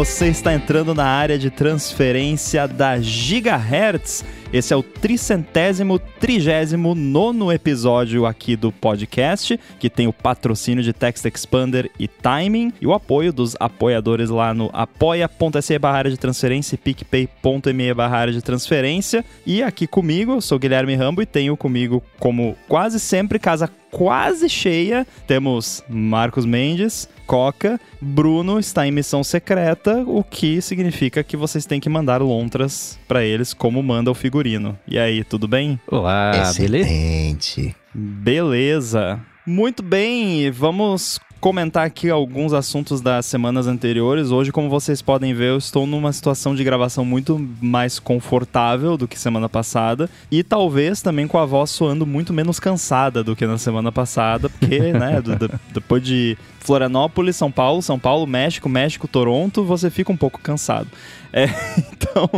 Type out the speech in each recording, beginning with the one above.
você está entrando na área de transferência da Gigahertz. Esse é o tricentésimo, trigésimo nono episódio aqui do podcast, que tem o patrocínio de Text Expander e Timing e o apoio dos apoiadores lá no apoia.se barra de transferência e picpay.me barra de transferência. E aqui comigo, eu sou Guilherme Rambo e tenho comigo, como quase sempre, casa quase cheia, temos Marcos Mendes, Coca, Bruno está em missão secreta, o que significa que vocês têm que mandar lontras para eles como manda o figurino. E aí, tudo bem? Olá, Excelente. Beleza. Muito bem, vamos comentar aqui alguns assuntos das semanas anteriores. Hoje, como vocês podem ver, eu estou numa situação de gravação muito mais confortável do que semana passada e talvez também com a voz soando muito menos cansada do que na semana passada, porque, né, do, do, depois de Florianópolis, São Paulo, São Paulo, México, México, Toronto, você fica um pouco cansado. É, então,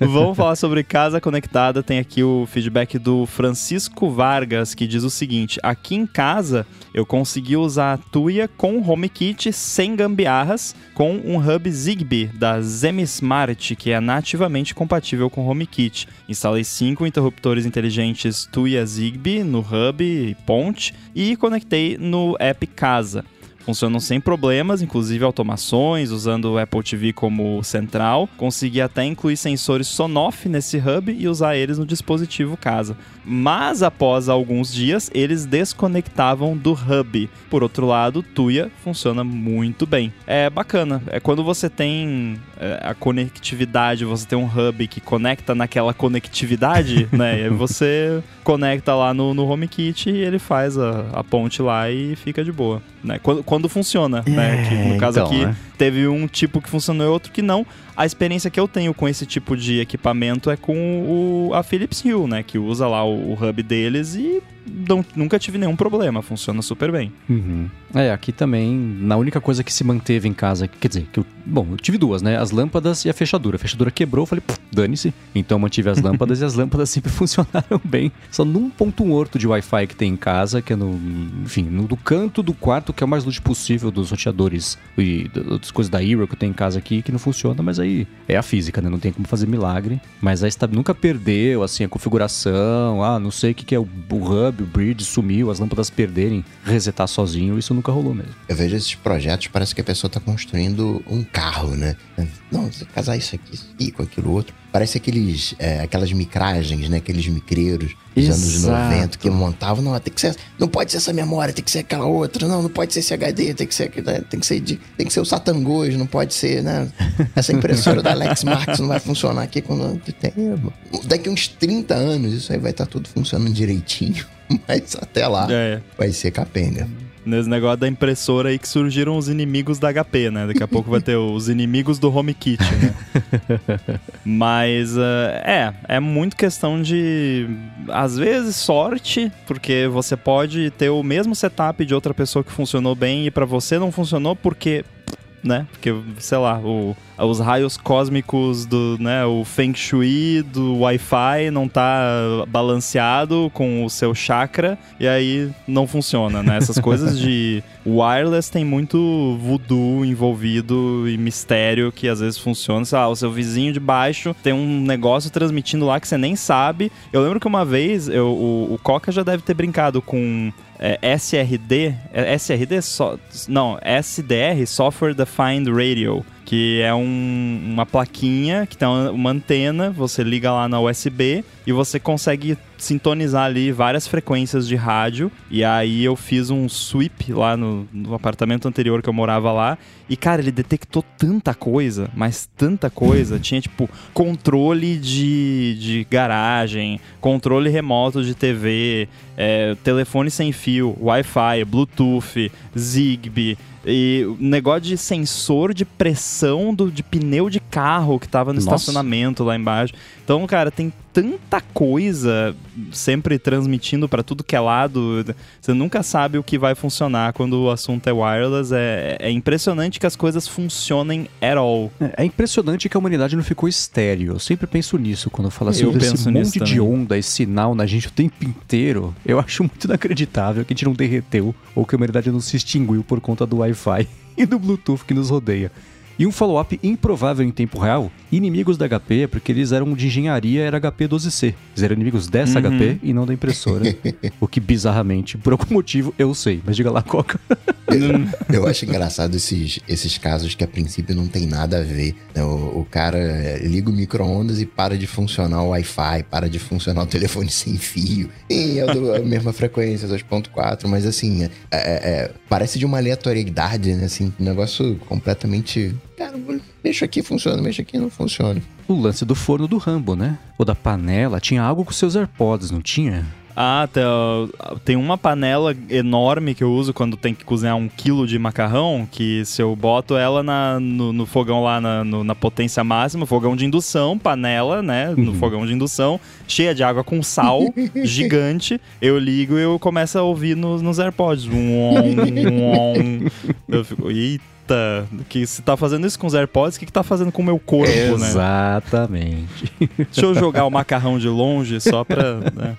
vamos falar sobre casa conectada. Tem aqui o feedback do Francisco Vargas, que diz o seguinte: aqui em casa eu consegui usar a Tuya com HomeKit sem gambiarras, com um hub Zigbee da ZemiSmart, que é nativamente compatível com HomeKit. Instalei cinco interruptores inteligentes Tuya Zigbee no hub e ponte e conectei no app Casa funcionam sem problemas, inclusive automações, usando o Apple TV como central. Consegui até incluir sensores Sonoff nesse hub e usar eles no dispositivo casa. Mas após alguns dias, eles desconectavam do hub. Por outro lado, Tuya funciona muito bem. É bacana. É quando você tem é, a conectividade, você tem um hub que conecta naquela conectividade, né? E você conecta lá no, no HomeKit e ele faz a, a ponte lá e fica de boa. Né? Quando, quando funciona, né? Que no caso então, aqui né? Teve um tipo que funcionou e outro que não. A experiência que eu tenho com esse tipo de equipamento é com o, a Philips Hue, né? Que usa lá o, o hub deles e não- nunca tive nenhum problema, funciona super bem. Uhum. É, aqui também, na única coisa que se manteve em casa, quer dizer, que eu, bom, eu tive duas, né? As lâmpadas e a fechadura. A fechadura quebrou, eu falei, "Pff, dane-se. Então eu mantive as lâmpadas e as lâmpadas sempre funcionaram bem. Só num ponto morto de Wi-Fi que tem em casa, que é no, enfim, no do canto do quarto, que é o mais lúcido possível dos roteadores e das coisas da Hero que eu tenho em casa aqui, que não funciona, mas aí é a física, né? Não tem como fazer milagre. Mas aí está, nunca perdeu, assim, a configuração, ah, não sei o que, que é o, o hub, o bridge sumiu, as lâmpadas perderem, resetar sozinho, isso nunca rolou mesmo. Eu vejo esses projetos, parece que a pessoa tá construindo um carro, né? Não, você casar isso aqui, isso aqui com aquilo outro. Parece aqueles, é, aquelas micragens, né? Aqueles micreiros dos anos Exato. 90 que montavam. Não, tem que ser, não pode ser essa memória, tem que ser aquela outra. Não, não pode ser esse HD, tem que ser, aquele- tem que ser, tem que ser o Satangos, não pode ser, né? Essa impressora da Alex Marx não vai funcionar aqui quando tem. Daqui uns 30 anos isso aí vai estar tudo funcionando direitinho. Mas até lá É, vai ser capenga. Nesse negócio da impressora aí que surgiram os inimigos da HP, né? Daqui a pouco vai ter os inimigos do HomeKit, né? Mas eh, é, é muito questão de, às vezes, sorte, porque você pode ter o mesmo setup de outra pessoa que funcionou bem e pra você não funcionou porque, né? Porque, sei lá, o, os raios cósmicos do, né, o Feng Shui do Wi-Fi não tá balanceado com o seu chakra e aí não funciona, né? Essas coisas de wireless tem muito voodoo envolvido e mistério que às vezes funciona. Sei lá, o seu vizinho de baixo tem um negócio transmitindo lá que você nem sabe. Eu lembro que uma vez eu, o, o Coca já deve ter brincado com é, SRD, é, SRD, só, não, SDR, Software Defined Radio, que é um- uma plaquinha que tem uma, antena, você liga lá na USB e você consegue sintonizar ali várias frequências de rádio. E aí eu fiz um sweep lá no, no apartamento anterior que eu morava lá. E, cara, ele detectou tanta coisa, mas tanta coisa. Tinha, tipo, controle de, de garagem, controle remoto de TV, é, telefone sem fio, Wi-Fi, Bluetooth, Zigbee. E o negócio de sensor de pressão do, de pneu de carro que tava no Nossa. estacionamento lá embaixo. Então, cara, tem tanta coisa sempre transmitindo pra tudo que é lado. Você nunca sabe o que vai funcionar quando o assunto é wireless. É, é impressionante que as coisas funcionem at all. É, é impressionante que a humanidade não ficou estéreo. Eu sempre penso nisso quando eu falo assim, Eu esse penso nisso monte de também. onda e sinal na gente o tempo inteiro. Eu acho muito inacreditável que a gente não derreteu ou que a humanidade não se extinguiu por conta do Wi-Fi e do Bluetooth que nos rodeia. E um follow-up improvável em tempo real, inimigos da HP é porque eles eram de engenharia, era HP 12C. Eles eram inimigos dessa Uhum. HP e não da impressora. o que bizarramente, por algum motivo, eu sei. Mas diga lá, Coca. Eu acho engraçado esses, esses casos que a princípio não tem nada a ver. né? O, o cara é, liga o micro-ondas e para de funcionar o Wi-Fi, para de funcionar o telefone sem fio. E é a mesma frequência, 2.4, mas assim, é- é- é, parece de uma aleatoriedade, né? Assim, um negócio completamente. Cara, mexo aqui, funciona, mexo aqui, não funciona. O lance do forno do Rambo, né? Ou da panela, tinha algo com seus AirPods, não tinha? Ah, tem, tem uma panela enorme que eu uso quando tem que cozinhar um quilo de macarrão, que se eu boto ela na- no, no fogão lá na, no- na potência máxima, fogão de indução, panela, né, no fogão de indução, cheia de água com sal, gigante, eu ligo e eu começo a ouvir nos, nos AirPods. Um, um, um. Eu fico, eita, que se tá fazendo isso com os AirPods, o que que tá fazendo com o meu corpo, né? Exatamente. Deixa eu jogar o macarrão de longe só pra... né?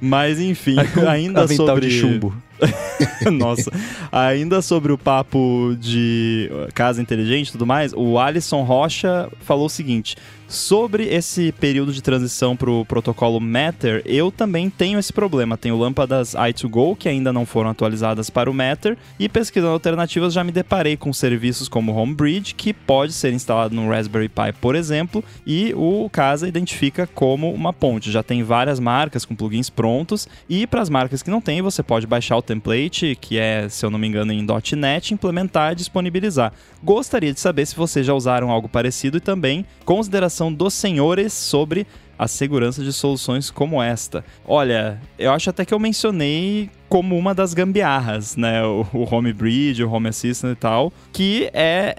Mas enfim, ainda Avental sobre... de chumbo. Nossa. Ainda sobre o papo de casa inteligente e tudo mais, o Alisson Rocha falou o seguinte: sobre esse período de transição para o protocolo Matter, eu também tenho esse problema. Tenho lâmpadas i2Go que ainda não foram atualizadas para o Matter e pesquisando alternativas já me deparei com serviços como Homebridge, que pode ser instalado no Raspberry Pi, por exemplo, e o Casa identifica como uma ponte. Já tem várias marcas com plugins prontos e para as marcas que não tem, você pode baixar o template, que é, se eu não me engano, em .NET, implementar e disponibilizar. Gostaria de saber se vocês já usaram algo parecido e também consideração dos senhores sobre a segurança de soluções como esta. Olha, eu acho até que eu mencionei como uma das gambiarras, né? O, o Home Bridge, o Home Assistant e tal, que é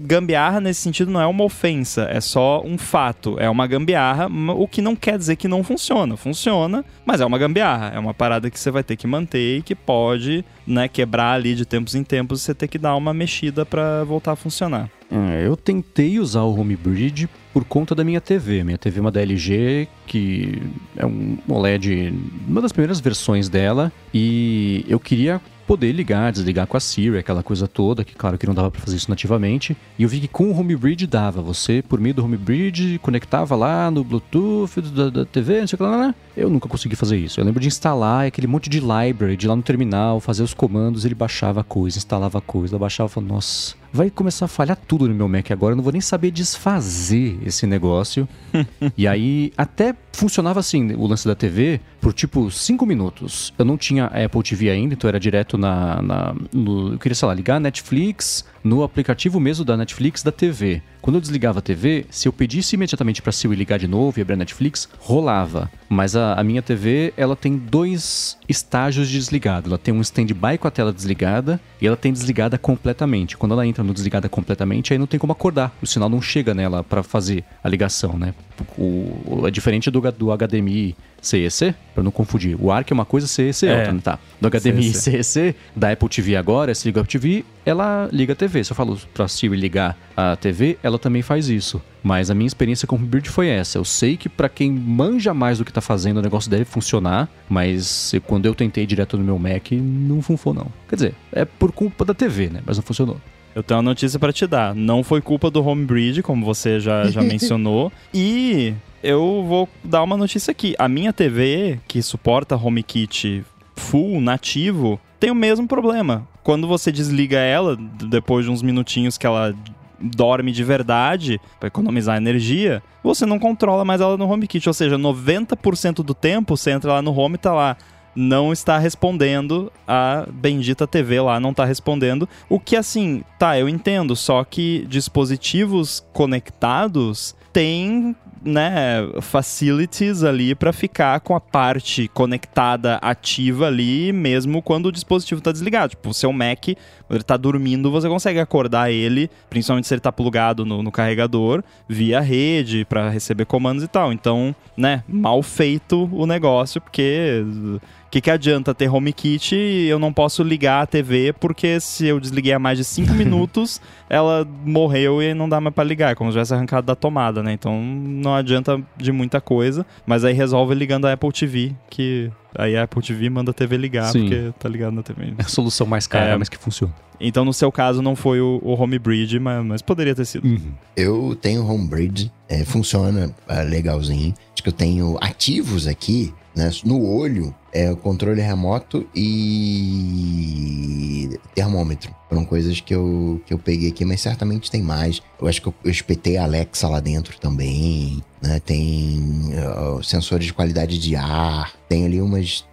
gambiarra nesse sentido não é uma ofensa, é só um fato, é uma gambiarra, o que não quer dizer que não funciona. Funciona, mas é uma gambiarra, é uma parada que você vai ter que manter e que pode, né, quebrar ali de tempos em tempos, você ter que dar uma mexida pra voltar a funcionar. É, eu tentei usar o Homebridge por conta da minha TV. Minha TV é uma da LG, que é um OLED, uma das primeiras versões dela, e eu queria poder ligar, desligar com a Siri, aquela coisa toda, que claro que não dava pra fazer isso nativamente. E eu vi que com o Homebridge dava. Você, por meio do Homebridge, conectava lá no Bluetooth da, da TV, não sei o que lá. Eu nunca consegui fazer isso. Eu lembro de instalar aquele monte de library, de lá no terminal, fazer os comandos, ele baixava coisa, instalava a coisa, baixava falava, nossa, vai começar a falhar tudo no meu Mac agora, eu não vou nem saber desfazer esse negócio. e aí, até funcionava assim, o lance da TV, por tipo 5 minutos. Eu não tinha Apple TV ainda, então era direto na. na no, eu queria, sei lá, ligar a Netflix no aplicativo mesmo da Netflix da TV. Quando eu desligava a TV, se eu pedisse imediatamente pra Siri ligar de novo e abrir a Netflix, rolava. Mas a, a minha TV, ela tem dois estágios de desligado. Ela tem um stand-by com a tela desligada e ela tem desligada completamente. Quando ela entra no desligada completamente, aí não tem como acordar. O sinal não chega nela pra fazer a ligação, né? O, é diferente do, do HDMI CEC, pra não confundir. O ARC é uma coisa, CEC é É. outra, né? Tá. Do HDMI CEC. CEC, da Apple TV agora, se liga a Apple TV, ela liga a TV. Se eu falo pra Siri ligar a TV, ela também faz isso. Mas a minha experiência com o Bird foi essa. Eu sei que pra quem manja mais do que tá fazendo, o negócio deve funcionar, mas quando eu tentei direto no meu Mac, não funcionou não. Quer dizer, é por culpa da TV, né? Mas não funcionou. Eu tenho uma notícia pra te dar. Não foi culpa do Homebridge, como você já, já mencionou. E eu vou dar uma notícia aqui. A minha TV, que suporta HomeKit full, nativo, tem o mesmo problema. Quando você desliga ela, depois de uns minutinhos que ela dorme de verdade, pra economizar energia, você não controla mais ela no HomeKit. Ou seja, 90% do tempo você entra lá no Home e tá lá não está respondendo a bendita TV lá, não está respondendo. O que assim, tá, eu entendo, só que dispositivos conectados têm, né, facilities ali para ficar com a parte conectada ativa ali, mesmo quando o dispositivo está desligado. Tipo, o seu Mac, ele tá dormindo, você consegue acordar ele, principalmente se ele tá plugado no, no carregador, via rede para receber comandos e tal. Então, né, mal feito o negócio, porque que, que adianta ter HomeKit e eu não posso ligar a TV porque se eu desliguei há mais de 5 minutos, ela morreu e não dá mais pra ligar, é como se tivesse arrancado da tomada, né? Então não adianta de muita coisa, mas aí resolve ligando a Apple TV, que Aí a Apple TV manda a TV ligar, Sim. porque tá ligado na TV. É a solução mais cara, É. mas que funciona. Então, no seu caso, não foi o, o Home Bridge, mas, mas poderia ter sido. Uhum. Eu tenho Homebridge, é, funciona é, legalzinho. Acho que eu tenho ativos aqui, né? No olho, é controle remoto e termômetro. Foram coisas que eu, que eu peguei aqui, mas certamente tem mais. Eu acho que eu, eu espetei a Alexa lá dentro também, né? Tem ó, sensores de qualidade de ar, tem ali umas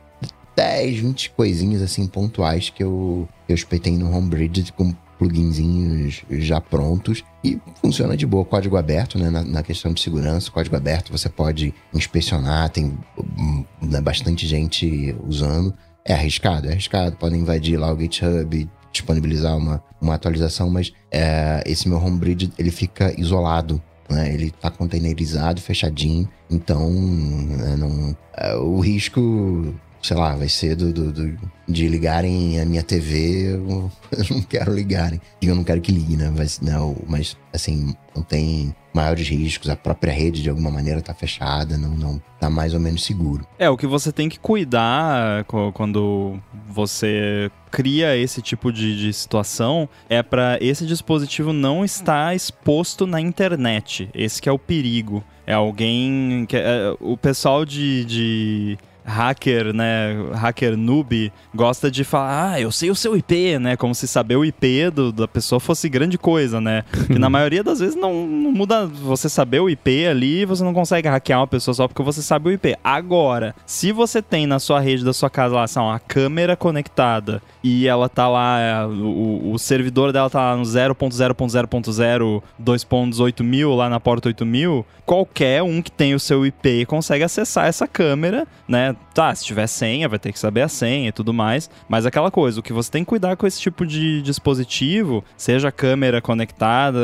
10, 20 coisinhas assim pontuais que eu, eu espetei no Homebridge pluginzinhos já prontos e funciona de boa. Código aberto, né? Na, na questão de segurança, código aberto você pode inspecionar, tem hum, né, bastante gente usando. É arriscado, é arriscado. Podem invadir lá o GitHub, disponibilizar uma, uma atualização, mas é, esse meu Homebridge ele fica isolado. Né? Ele tá containerizado, fechadinho, então né, não, é, o risco sei lá, vai ser do, do- do- de ligarem a minha TV, eu, não quero ligarem. Eu não quero que ligue, né? Mas, não, mas assim, não tem maiores riscos, a própria rede de alguma maneira tá fechada, não, não tá mais ou menos seguro. É, o que você tem que cuidar quando você cria esse tipo de, de situação é para esse dispositivo não estar exposto na internet. Esse que é o perigo. É alguém que é, o pessoal de, de hacker, né, hacker noob, gosta de falar, ah, eu sei o seu IP, né, como se saber o IP do- da pessoa fosse grande coisa, né, que na maioria das vezes não, não muda você saber o IP ali, você não consegue hackear uma pessoa só porque você sabe o IP. Agora, se você tem na sua rede da sua casa lá, lá, uma câmera conectada e ela tá lá, o, o servidor dela tá lá no 0.0.0.0 2.18 mil lá na porta 8000, qualquer um que tem o seu IP consegue acessar essa câmera, né? Tá, se tiver senha, vai ter que saber a senha e tudo mais. Mas aquela coisa, o que você tem que cuidar com esse tipo de dispositivo, seja câmera conectada,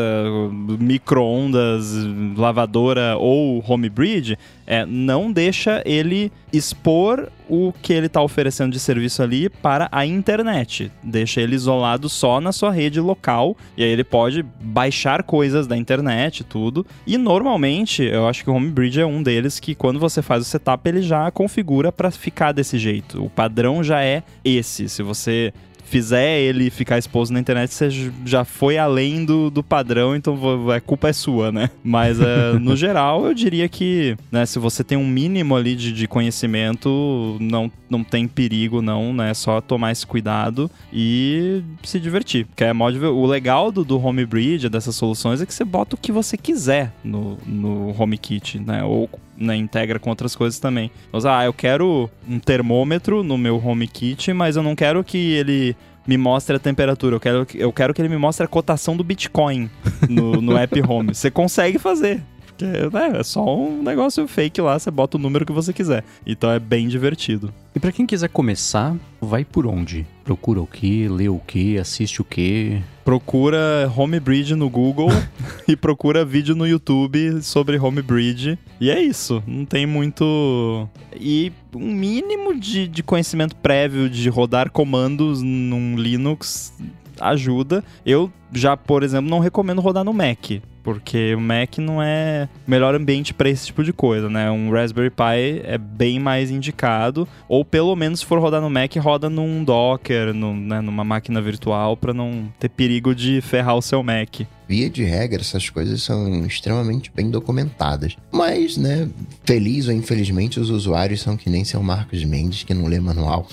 micro-ondas, lavadora ou home bridge, é não deixa ele expor o que ele está oferecendo de serviço ali para a internet. Deixa ele isolado só na sua rede local e aí ele pode baixar coisas da internet tudo. E normalmente, eu acho que o Homebridge é um deles que quando você faz o setup ele já configura para ficar desse jeito. O padrão já é esse. Se você fizer ele ficar exposto na internet, você já foi além do, do padrão, então a culpa é sua, né? Mas eh, no geral, eu diria que né, se você tem um mínimo ali de, de conhecimento, não, não tem perigo, não, né? É só tomar esse cuidado e se divertir. Porque é diver- o legal do, do Homebridge, dessas soluções, é que você bota o que você quiser no, no HomeKit, né? Ou né, integra com outras coisas também. Então, ah, eu quero um termômetro no meu HomeKit, mas eu não quero que ele me mostre a temperatura. Eu quero, que- eu quero que ele me mostre a cotação do Bitcoin no, no app Home. Você consegue fazer. Porque né, é só um negócio fake lá, você bota o número que você quiser. Então é bem divertido. E pra quem quiser começar, vai por onde? Procura o quê? Lê o quê? Assiste o quê? Procura Homebridge no Google e procura vídeo no YouTube sobre Homebridge. E é isso. Não tem muito. E um mínimo de, de conhecimento prévio de rodar comandos num Linux ajuda. Eu já, por exemplo, não recomendo rodar no Mac. Porque o Mac não é o melhor ambiente para esse tipo de coisa, né? Um Raspberry Pi é bem mais indicado. Ou pelo menos, se for rodar no Mac, roda num Docker, num, né, numa máquina virtual, para não ter perigo de ferrar o seu Mac. Via de regra, essas coisas são extremamente bem documentadas. Mas, né, feliz ou infelizmente, os usuários são que nem seu Marcos Mendes, que não lê manual.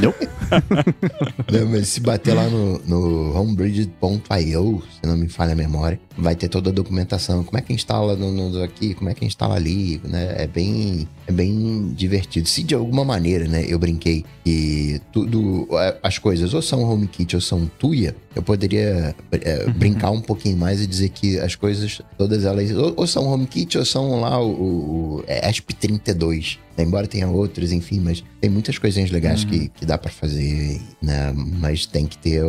Não. Né, Mas se bater lá no, no homebridge.io, se não me falha a memória, vai ter toda a documentação. Como é que instala no, no- aqui, como é que instala ali, né? É bem, é bem divertido. Se de alguma maneira, né, eu brinquei que tudo, as coisas ou são HomeKit ou são Tuya, eu poderia é, brincar um pouquinho mais e dizer que as coisas, todas elas, ou, ou são HomeKit ou são lá o, o, é, ESP32. né? Embora tenha outros, enfim, mas tem muitas coisinhas legais que, que dá pra fazer, né? Mas tem que ter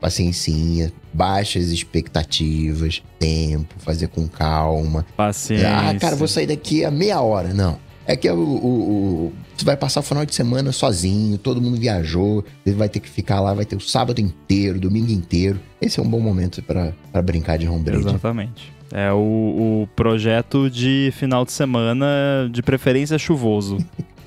paciência, baixas expectativas, tempo, fazer com calma. Paciência. Ah, cara, vou sair daqui a meia hora. Não. É que é o, o, o- você vai passar o final de semana sozinho, todo mundo viajou, você vai ter que ficar lá, vai ter o sábado inteiro, domingo inteiro. Esse é um bom momento pra pra brincar de homebridge. Exatamente. É o, o projeto de final de semana, de preferência chuvoso.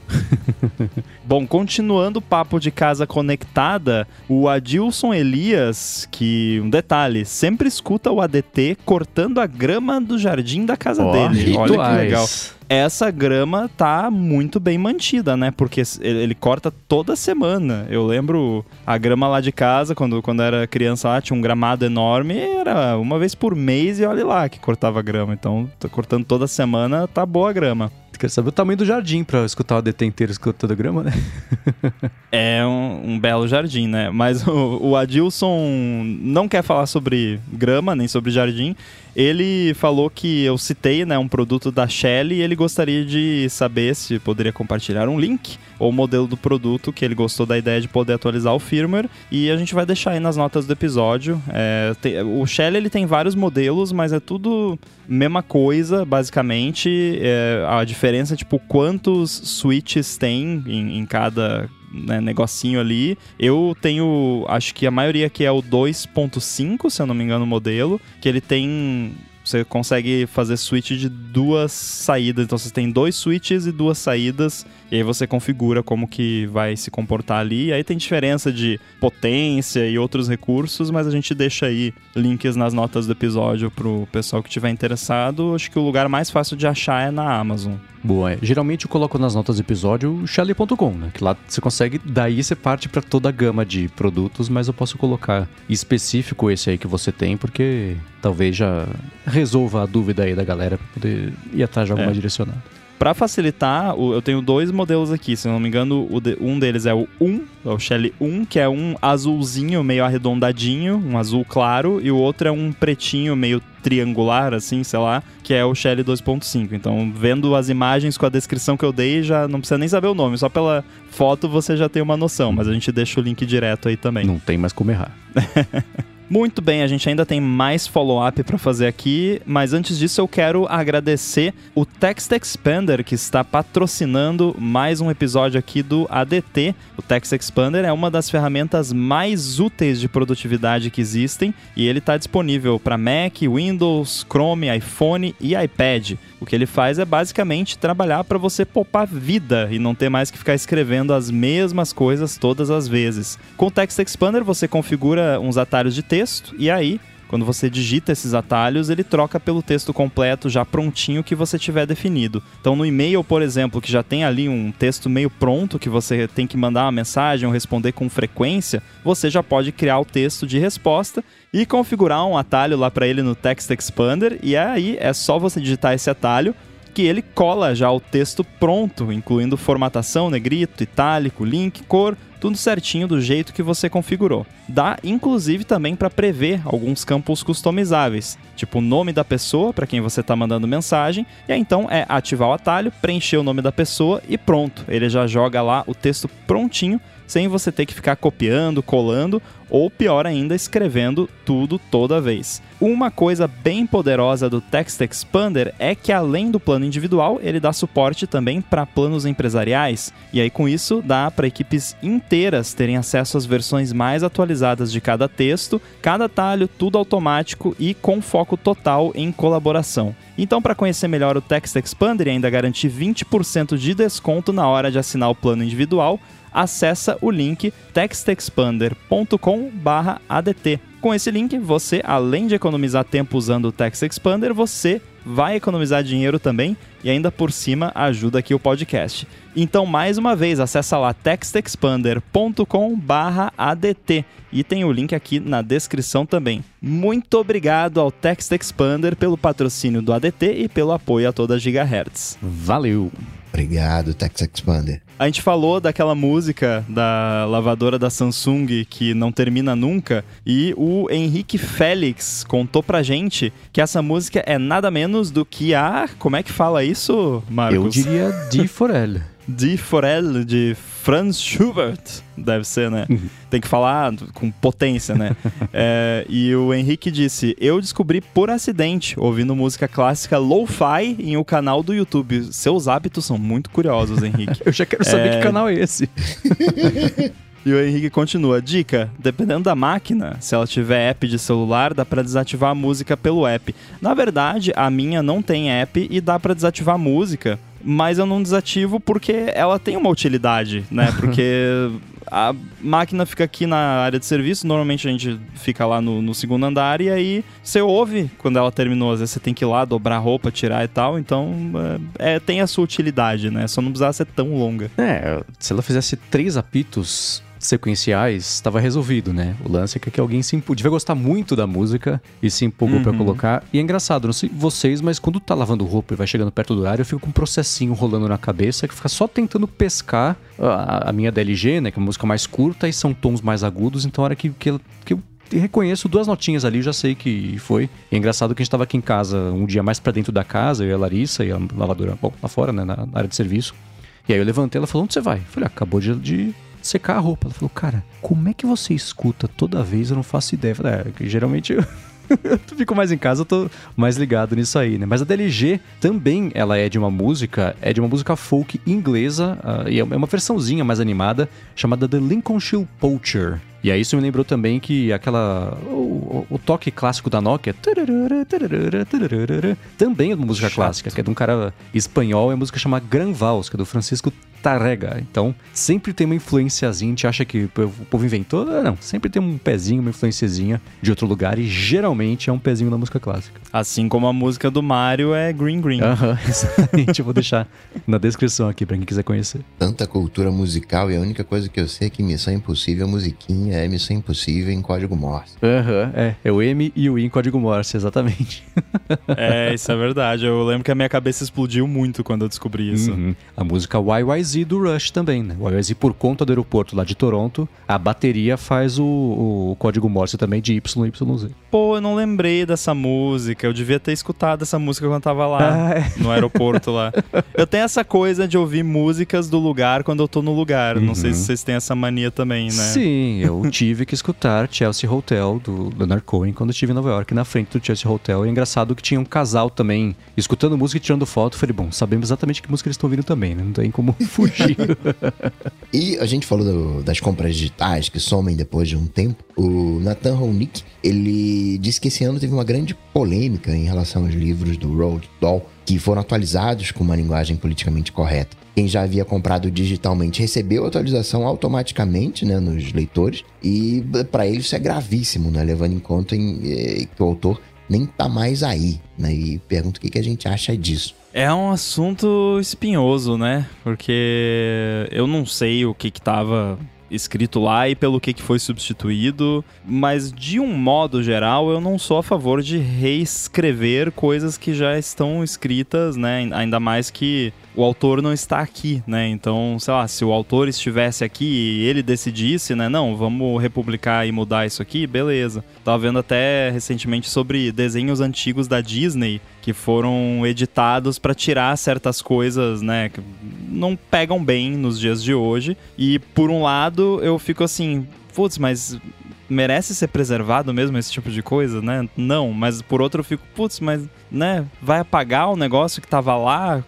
Bom, continuando o papo de casa conectada, o Adilson Elias, que, um detalhe, sempre escuta o ADT cortando a grama do jardim da casa Ó, dele. Olha que rituais. legal. Essa grama tá muito bem mantida, né? Porque ele, ele corta toda semana. Eu lembro a grama lá de casa, quando, quando era criança lá, tinha um gramado enorme, era uma vez por mês e olha lá que cortava grama. Então, tá cortando toda semana, tá boa a grama. Quer saber o tamanho do jardim pra escutar o ADT inteiro escutando grama, né? É um, um belo jardim, né? Mas o, o Adilson não quer falar sobre grama, nem sobre jardim. Ele falou que eu citei né, um produto da Shell e ele gostaria de saber se poderia compartilhar um link ou modelo do produto, que ele gostou da ideia de poder atualizar o firmware. E a gente vai deixar aí nas notas do episódio. É, tem- o Shell ele tem vários modelos, mas é tudo mesma coisa, basicamente. É, a diferença é tipo quantos switches tem em, em cada né, negocinho ali. Eu tenho, acho que a maioria aqui é o 2.5, se eu não me engano, o modelo, que ele tem você consegue fazer switch de duas saídas, então você tem dois switches e duas saídas, e aí você configura como que vai se comportar ali. E aí tem diferença de potência e outros recursos, mas a gente deixa aí links nas notas do episódio pro pessoal que tiver interessado. Acho que o lugar mais fácil de achar é na Amazon. Boa, é. Geralmente eu coloco nas notas do episódio o Shelly.com, né? Que lá você consegue, daí você parte pra toda a gama de produtos, mas eu posso colocar específico esse aí que você tem, porque talvez já resolva a dúvida aí da galera pra poder ir atrás de alguma É. direcionada. Pra facilitar, eu tenho dois modelos aqui, se não me engano, um deles é o 1, é o Shelly 1, que é um azulzinho meio arredondadinho, um azul claro, e o outro é um pretinho meio triangular, assim, sei lá, que é o Shelly 2.5. Então, vendo as imagens com a descrição que eu dei, já não precisa nem saber o nome, só pela foto você já tem uma noção, mas a gente deixa o link direto aí também. Não tem mais como errar. Muito bem, a gente ainda tem mais follow-up para fazer aqui, mas antes disso eu quero agradecer o Text Expander que está patrocinando mais um episódio aqui do ADT. O Text Expander é uma das ferramentas mais úteis de produtividade que existem e ele está disponível para Mac, Windows, Chrome, iPhone e iPad. O que ele faz é basicamente trabalhar para você poupar vida e não ter mais que ficar escrevendo as mesmas coisas todas as vezes. Com o Text Expander você configura uns atalhos de texto e aí quando você digita esses atalhos, ele troca pelo texto completo já prontinho que você tiver definido. Então, no e-mail, por exemplo, que já tem ali um texto meio pronto que você tem que mandar uma mensagem ou responder com frequência, você já pode criar o texto de resposta e configurar um atalho lá para ele no Text Expander. E aí é só você digitar esse atalho que ele cola já o texto pronto, incluindo formatação, negrito, itálico, link, cor, tudo certinho do jeito que você configurou. Dá inclusive também para prever alguns campos customizáveis, tipo o nome da pessoa para quem você está mandando mensagem, e aí então é ativar o atalho, preencher o nome da pessoa e pronto, ele já joga lá o texto prontinho sem você ter que ficar copiando, colando ou pior ainda, escrevendo tudo toda vez. Uma coisa bem poderosa do Text Expander é que além do plano individual, ele dá suporte também para planos empresariais, e aí com isso dá para equipes inteiras terem acesso às versões mais atualizadas de cada texto, cada atalho, tudo automático e com foco total em colaboração. Então, para conhecer melhor o Text Expander e ainda garantir 20% de desconto na hora de assinar o plano individual, acessa o link textexpander.com/adt. Com esse link, você, além de economizar tempo usando o Text Expander, você vai economizar dinheiro também e ainda por cima ajuda aqui o podcast. Então, mais uma vez, acessa lá textexpander.com/adt e tem o link aqui na descrição também. Muito obrigado ao Text Expander pelo patrocínio do ADT e pelo apoio a toda a Gigahertz. Valeu! Obrigado, Tex Expander. A gente falou daquela música da lavadora da Samsung que não termina nunca e o Henrique Félix contou pra gente que essa música é nada menos do que a. Como é que fala isso, Marcos? Eu diria Di Forel. Die Forelle, de Franz Schubert. Deve ser, né? Tem que falar com potência, né? É, e o Henrique disse: Eu descobri por acidente, ouvindo música clássica lo-fi em um canal do YouTube. Seus hábitos são muito curiosos, Henrique. Eu já quero saber É. que canal é esse. E o Henrique continua: Dica: dependendo da máquina, se ela tiver app de celular, dá pra desativar a música pelo app. Na verdade, a minha não tem app e dá pra desativar a música. Mas eu não desativo porque ela tem uma utilidade, né? Porque a máquina fica aqui na área de serviço, normalmente a gente fica lá no, no, segundo andar e aí você ouve quando ela terminou. Às vezes você tem que ir lá, dobrar roupa, tirar e tal. Então é, é tem a sua utilidade, né? Só não precisava ser tão longa. É, se ela fizesse três apitos, sequenciais, estava resolvido, né? O lance é que alguém se empolgou, devia gostar muito da música e se empolgou uhum. para colocar. E é engraçado, não sei vocês, mas quando tá lavando roupa e vai chegando perto do horário, eu fico com um processinho rolando na cabeça que fica só tentando pescar a, a minha DLG, né? Que é uma música mais curta e são tons mais agudos, então a hora que, que, que eu reconheço duas notinhas ali, já sei que foi. E é engraçado que a gente estava aqui em casa um dia mais para dentro da casa, eu e a Larissa e a lavadora, bom, lá fora, né, na, na área de serviço. E aí eu levantei, ela falou: "Onde você vai?" Eu falei: ah, "Acabou de, de secar a roupa. Ela falou, cara, como é que você escuta toda vez? Eu não faço ideia. Eu falei, é, geralmente eu... eu fico mais em casa, eu tô mais ligado nisso aí, né? Mas a DLG também, ela é de uma música, é de uma música folk inglesa, uh, e é uma versãozinha mais animada, chamada The Lincolnshire Poacher. E aí isso me lembrou também que aquela. O, o toque clássico da Nokia. Também é uma música Chato. clássica, que é de um cara espanhol, é uma música chamada Gran Vals, que é do Francisco Tarrega. Então, sempre tem uma influenciazinha. A gente acha que o povo inventou. Não, sempre tem um pezinho, uma influenciazinha de outro lugar e geralmente é um pezinho da música clássica. Assim como a música do Mario é Green Green. Aham, uhum, exatamente. Eu vou deixar na descrição aqui pra quem quiser conhecer. Tanta cultura musical e a única coisa que eu sei é que Missão Impossível, a musiquinha é Missão Impossível em código Morse. Aham, uhum, é. É o M e o I em código Morse, exatamente. é, isso é verdade. Eu lembro que a minha cabeça explodiu muito quando eu descobri isso. Uhum. A música YYZ do Rush também, né? O YYZ, por conta do aeroporto lá de Toronto, a bateria faz o, o código Morse também de YYZ. Pô, eu não lembrei dessa música. Eu devia ter escutado essa música quando eu tava lá, ah, é. no aeroporto lá. Eu tenho essa coisa de ouvir músicas do lugar quando eu tô no lugar. Uhum. Não sei se uhum. vocês têm essa mania também, né? Sim, eu tive que escutar Chelsea Hotel do Leonard Cohen quando eu estive em Nova York, na frente do Chelsea Hotel. E é engraçado que tinha um casal também escutando música e tirando foto. Eu falei, bom, sabemos exatamente que música eles estão ouvindo também, né? Não tem como fugir. e a gente falou do, das compras digitais que somem depois de um tempo. O Nathan Ronick, ele disse que esse ano teve uma grande polêmica em relação aos livros do Roald Dahl, que foram atualizados com uma linguagem politicamente correta. Quem já havia comprado digitalmente recebeu a atualização automaticamente né, nos leitores, e para ele isso é gravíssimo, né, levando em conta em, eh, que o autor nem tá mais aí. Né, e pergunto o que, que a gente acha disso. É um assunto espinhoso, né? Porque eu não sei o que que tava escrito lá e pelo que, que foi substituído, mas de um modo geral eu não sou a favor de reescrever coisas que já estão escritas, né? Ainda mais que o autor não está aqui, né? Então, sei lá, se o autor estivesse aqui e ele decidisse, né? Não, vamos republicar e mudar isso aqui, beleza. Tava vendo até recentemente sobre desenhos antigos da Disney que foram editados para tirar certas coisas, né? Que não pegam bem nos dias de hoje. E por um lado, eu fico assim, putz, mas merece ser preservado mesmo esse tipo de coisa, né? Não, mas por outro eu fico, putz, mas, né, vai apagar o negócio que tava lá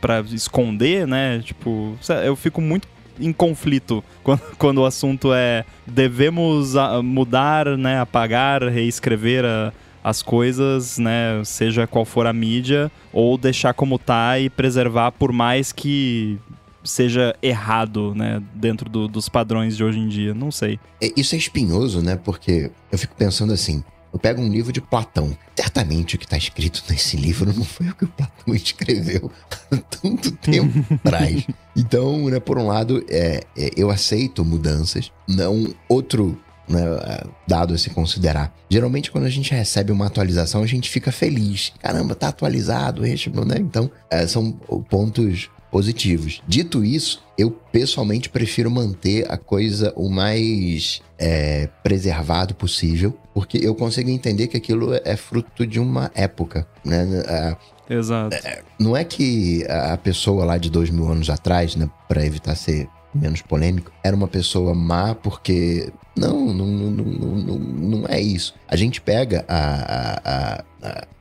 para esconder, né? Tipo, eu fico muito em conflito quando, quando o assunto é devemos mudar, né, apagar, reescrever a, as coisas, né, seja qual for a mídia, ou deixar como tá e preservar por mais que seja errado, né, dentro do, dos padrões de hoje em dia. Não sei. É, isso é espinhoso, né? Porque eu fico pensando assim. Eu pego um livro de Platão. Certamente o que está escrito nesse livro não foi o que o Platão escreveu há tanto tempo atrás. Então, né, por um lado, é, é, eu aceito mudanças. Não outro né, dado a se considerar. Geralmente, quando a gente recebe uma atualização, a gente fica feliz. Caramba, tá atualizado, né? Então, é, são pontos positivos. Dito isso, eu pessoalmente prefiro manter a coisa o mais é, preservado possível, porque eu consigo entender que aquilo é fruto de uma época, né? É, Exato. É, não é que a pessoa lá de dois mil anos atrás, né, para evitar ser menos polêmico, era uma pessoa má porque. Não, não, não, não, não, é isso. A gente pega a, a, a,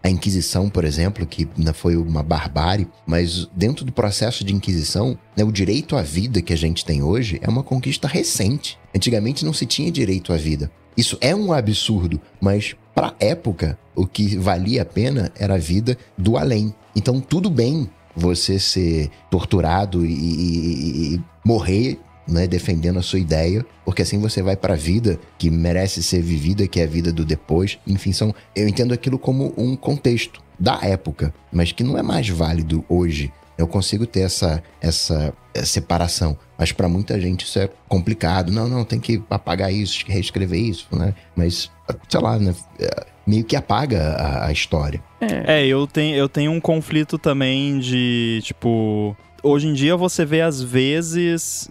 Inquisição, por exemplo, que foi uma barbárie, mas dentro do processo de Inquisição, né, o direito à vida que a gente tem hoje é uma conquista recente. Antigamente não se tinha direito à vida. Isso é um absurdo, mas para época, o que valia a pena era a vida do além. Então, tudo bem você ser torturado e, e, e morrer né, defendendo a sua ideia, porque assim você vai para a vida que merece ser vivida, que é a vida do depois. Enfim, são, eu entendo aquilo como um contexto da época, mas que não é mais válido hoje. Eu consigo ter essa, essa, essa separação, mas para muita gente isso é complicado. Não, não, tem que apagar isso, reescrever isso, né? Mas, sei lá, né? É, meio que apaga a, a história. É, eu tenho, eu tenho um conflito também de, tipo, hoje em dia você vê às vezes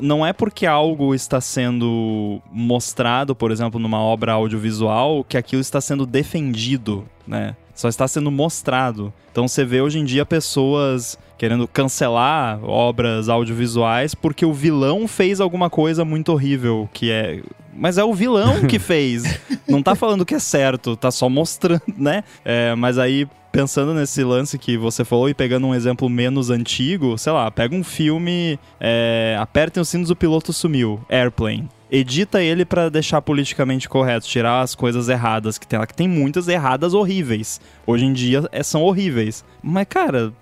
não é porque algo está sendo mostrado, por exemplo, numa obra audiovisual, que aquilo está sendo defendido, né? Só está sendo mostrado. Então você vê hoje em dia pessoas querendo cancelar obras audiovisuais porque o vilão fez alguma coisa muito horrível, que é mas é o vilão que fez. Não tá falando que é certo, tá só mostrando, né? É, mas aí, pensando nesse lance que você falou e pegando um exemplo menos antigo, sei lá, pega um filme, é, apertem os sinos, o piloto sumiu, Airplane edita ele para deixar politicamente correto, tirar as coisas erradas que tem lá, que tem muitas erradas horríveis. Hoje em dia é, são horríveis. Mas, cara,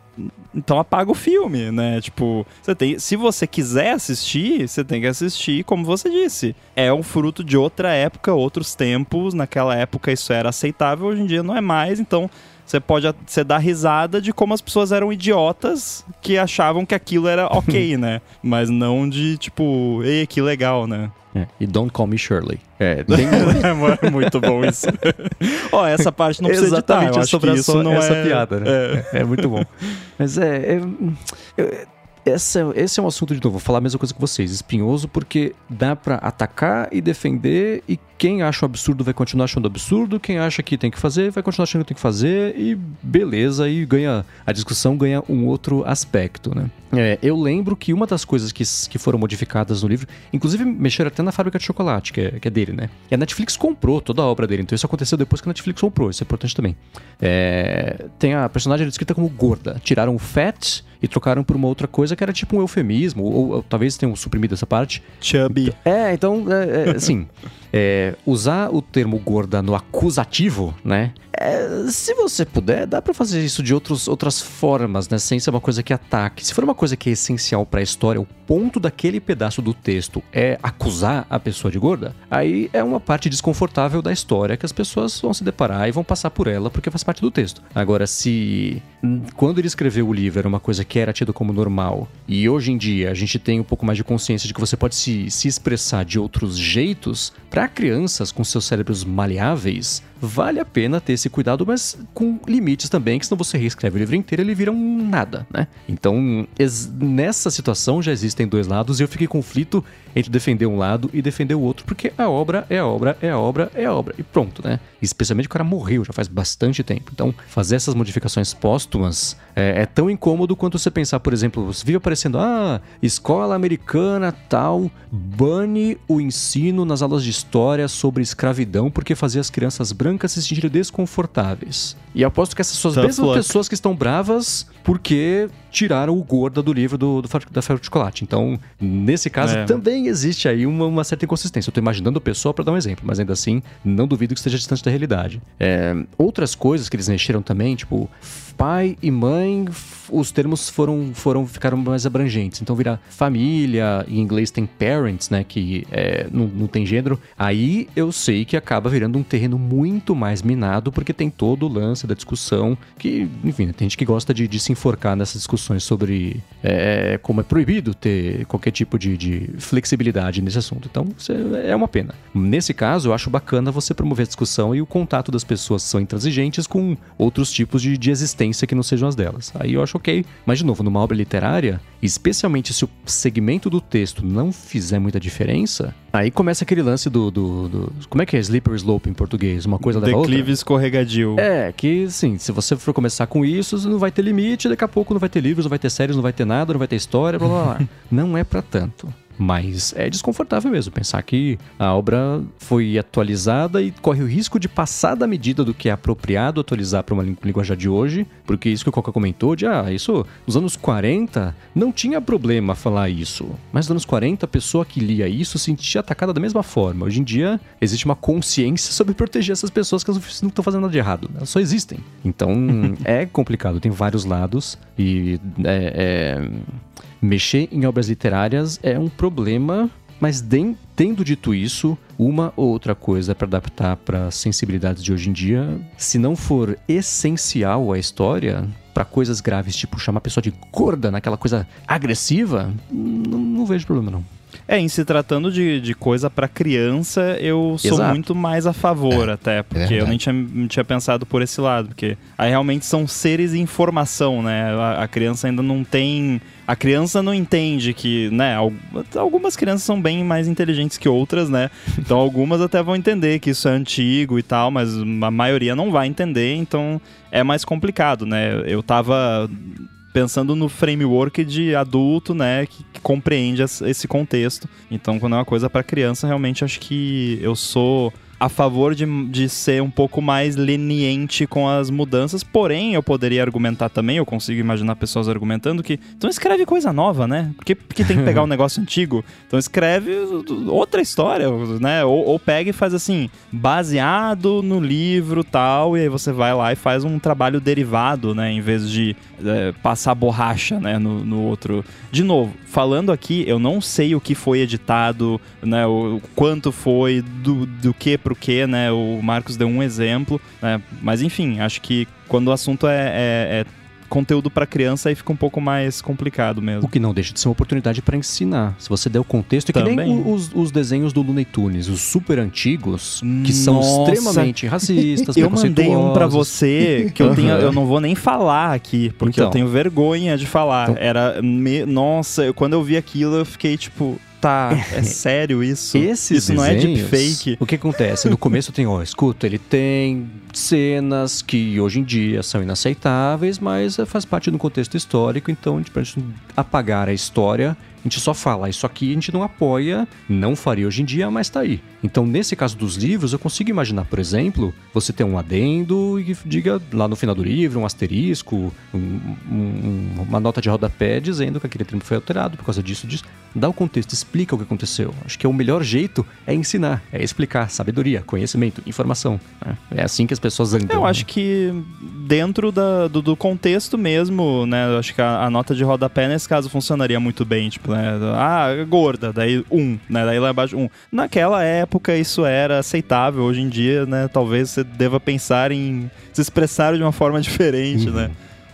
então apaga o filme, né? Tipo, você tem, se você quiser assistir, você tem que assistir, como você disse. É um fruto de outra época, outros tempos. Naquela época isso era aceitável, hoje em dia não é mais. Então você pode você dar risada de como as pessoas eram idiotas que achavam que aquilo era ok, né? Mas não de tipo, ei, que legal, né? É, e Don't Call Me Shirley. É, tem... é muito bom isso. Ó, oh, essa parte não precisa Exatamente editar. Eu sobre acho que isso não essa é... piada, né? É. é. muito bom. Mas é... é essa, esse é um assunto, de novo, vou falar a mesma coisa que vocês, espinhoso, porque dá para atacar e defender, e quem acha um absurdo vai continuar achando absurdo, quem acha que tem que fazer vai continuar achando que tem que fazer, e beleza, e ganha a discussão ganha um outro aspecto, né? É, eu lembro que uma das coisas que, que foram modificadas no livro, inclusive mexeram até na fábrica de chocolate, que é, que é dele, né? E a Netflix comprou toda a obra dele, então isso aconteceu depois que a Netflix comprou, isso é importante também. É, tem a personagem descrita como gorda, tiraram o fat e trocaram por uma outra coisa que era tipo um eufemismo, ou, ou talvez tenham suprimido essa parte. Chubby. É, então, é, é, assim, é, usar o termo gorda no acusativo, né? É, se você puder, dá para fazer isso de outros, outras formas, né? Sem ser uma coisa que ataque. Se for uma coisa que é essencial para a história, o ponto daquele pedaço do texto é acusar a pessoa de gorda, aí é uma parte desconfortável da história que as pessoas vão se deparar e vão passar por ela porque faz parte do texto. Agora, se quando ele escreveu o livro era uma coisa que era tido como normal e hoje em dia a gente tem um pouco mais de consciência de que você pode se, se expressar de outros jeitos, para crianças com seus cérebros maleáveis, vale a pena ter esse cuidado, mas com limites também, que senão você reescreve o livro inteiro e ele vira um nada, né? Então, nessa situação já existem dois lados e eu fiquei conflito entre defender um lado e defender o outro, porque a obra é a obra, é a obra, é a obra, e pronto, né? Especialmente o cara morreu já faz bastante tempo. Então, fazer essas modificações póstumas é, é tão incômodo quanto você pensar, por exemplo, você vive aparecendo, ah, escola americana tal, bane o ensino nas aulas de história sobre escravidão porque fazia as crianças brancas se sentirem desconfortáveis. E aposto que essas suas mesmas luck. pessoas que estão bravas porque tiraram o gorda do livro do, do da Fábrica de Chocolate. Então, nesse caso, é. também existe aí uma, uma certa inconsistência. Eu estou imaginando a pessoa para dar um exemplo, mas ainda assim, não duvido que esteja distante da realidade. É, outras coisas que eles mexeram também, tipo, pai e mãe, os termos foram, foram ficaram mais abrangentes. Então virar família, em inglês tem parents, né, que é, não, não tem gênero. Aí eu sei que acaba virando um terreno muito mais minado, porque tem todo o lance da discussão, que, enfim, tem gente que gosta de, de se enforcar nessas discussões sobre é, como é proibido ter qualquer tipo de, de flexibilidade nesse assunto. Então é uma pena. Nesse caso, eu acho bacana você promover a discussão e o contato das pessoas que são intransigentes com outros tipos de, de existência que não sejam as delas. Aí eu acho ok. Mas, de novo, numa obra literária, especialmente se o segmento do texto não fizer muita diferença, aí começa aquele lance do. do, do como é que é slippery slope em português? Uma coisa da outra? Declive escorregadio. É, que, sim, se você for começar com isso, não vai ter limite, daqui a pouco não vai ter livros, não vai ter séries, não vai ter nada, não vai ter história, blá blá blá. não é para tanto. Mas é desconfortável mesmo pensar que a obra foi atualizada e corre o risco de passar da medida do que é apropriado atualizar para uma linguagem de hoje, porque isso que o Coca comentou, de ah, isso nos anos 40 não tinha problema falar isso. Mas nos anos 40 a pessoa que lia isso se sentia atacada da mesma forma. Hoje em dia existe uma consciência sobre proteger essas pessoas que não estão fazendo nada de errado. Elas só existem. Então é complicado, tem vários lados e é, é, mexer em obras literárias é um problema, mas tendo dito isso, uma ou outra coisa para adaptar para sensibilidades de hoje em dia, se não for essencial à história, para coisas graves, tipo chamar a pessoa de gorda, naquela coisa agressiva, não, não vejo problema não. É, em se tratando de, de coisa para criança, eu sou Exato. muito mais a favor, é, até, porque é eu nem tinha, não tinha pensado por esse lado, porque aí realmente são seres em formação, né? A, a criança ainda não tem. A criança não entende que, né? Algumas crianças são bem mais inteligentes que outras, né? Então algumas até vão entender que isso é antigo e tal, mas a maioria não vai entender, então é mais complicado, né? Eu tava pensando no framework de adulto, né, que, que compreende esse contexto. Então, quando é uma coisa para criança, realmente acho que eu sou a favor de, de ser um pouco mais leniente com as mudanças, porém eu poderia argumentar também, eu consigo imaginar pessoas argumentando que então escreve coisa nova, né? Porque, porque tem que pegar um negócio antigo, então escreve outra história, né? Ou, ou pega e faz assim, baseado no livro tal, e aí você vai lá e faz um trabalho derivado, né? Em vez de é, passar borracha, né? No, no outro. De novo, falando aqui, eu não sei o que foi editado, né? O, quanto foi, do, do que pro que, né? O Marcos deu um exemplo, né? Mas enfim, acho que quando o assunto é, é, é conteúdo para criança aí fica um pouco mais complicado mesmo. O que não deixa de ser uma oportunidade para ensinar. Se você der o contexto, é que Também. nem os, os, desenhos do Looney Tunes, os super antigos, que são extremamente racistas, Eu mandei um para você que eu, tenho, eu não vou nem falar aqui, porque então. eu tenho vergonha de falar. Então. Era. Me, nossa, quando eu vi aquilo, eu fiquei tipo tá, é sério isso? Esses isso desenhos, não é deepfake. O que acontece? No começo tem, ó, escuta, ele tem cenas que hoje em dia são inaceitáveis, mas faz parte do contexto histórico, então a gente apagar a história a gente só fala, isso aqui a gente não apoia, não faria hoje em dia, mas tá aí. Então, nesse caso dos livros, eu consigo imaginar, por exemplo, você ter um adendo e diga lá no final do livro, um asterisco, um, um, uma nota de rodapé dizendo que aquele termo foi alterado por causa disso, disso. Dá o contexto, explica o que aconteceu. Acho que é o melhor jeito é ensinar, é explicar. Sabedoria, conhecimento, informação. Né? É assim que as pessoas andam. Eu acho que dentro da, do, do, contexto mesmo, né? Eu acho que a, a, nota de rodapé nesse caso funcionaria muito bem. Tipo, né? Ah, gorda, daí um, né? Daí lá embaixo um. Naquela época isso era aceitável. Hoje em dia, né? Talvez você deva pensar em se expressar de uma forma diferente, né? uhum. né?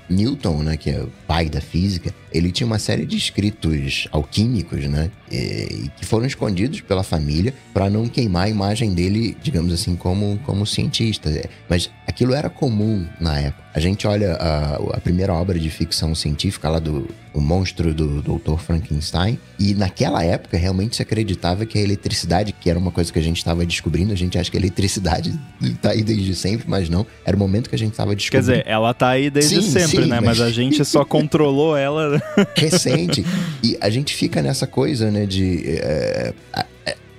Newton, né, que é o pai da física, ele tinha uma série de escritos alquímicos, né, e, que foram escondidos pela família para não queimar a imagem dele, digamos assim, como, como cientista. Mas aquilo era comum na época. A gente olha a, a primeira obra de ficção científica lá do o monstro do Dr. Frankenstein, e naquela época realmente se acreditava que a eletricidade, que era uma coisa que a gente estava descobrindo, a gente acha que a eletricidade está aí desde sempre, mas não, era o momento que a gente estava descobrindo. Quer dizer, ela está aí desde sim, sempre, sim, né? Mas... mas... a gente só controlou ela recente. E a gente fica nessa coisa, né, de é, a,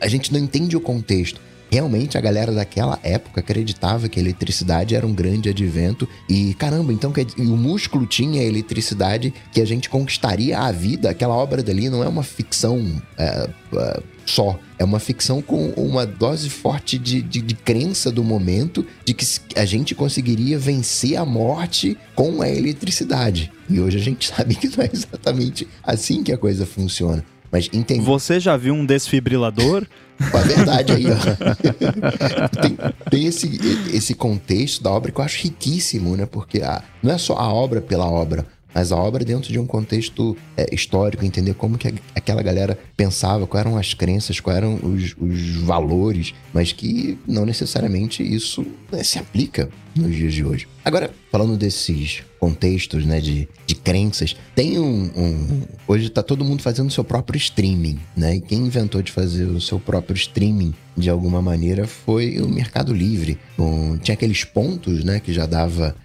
a gente não entende o contexto. Realmente a galera daquela época acreditava que a eletricidade era um grande advento e caramba, então que o músculo tinha a eletricidade que a gente conquistaria a vida. Aquela obra dali não é uma ficção é, é, só, é uma ficção com uma dose forte de, de, de, crença do momento de que a gente conseguiria vencer a morte com a eletricidade. E hoje a gente sabe que não é exatamente assim que a coisa funciona. Mas entende. Você já viu um desfibrilador? A verdade aí, ó. tem, tem esse, esse contexto da obra que eu acho riquíssimo, né? Porque a, não é só a obra pela obra, mas a obra dentro de um contexto é, histórico, entender como que aquela galera pensava, quais eram as crenças, quais eram os, os valores, mas que não necessariamente isso né, se aplica nos dias de hoje. Agora, falando desses contextos, né, de, de crenças, tem um, um hoje está todo mundo fazendo seu próprio streaming, né? E quem inventou de fazer o seu próprio streaming de alguma maneira foi o Mercado Livre. Tinha aqueles pontos, né, que já dava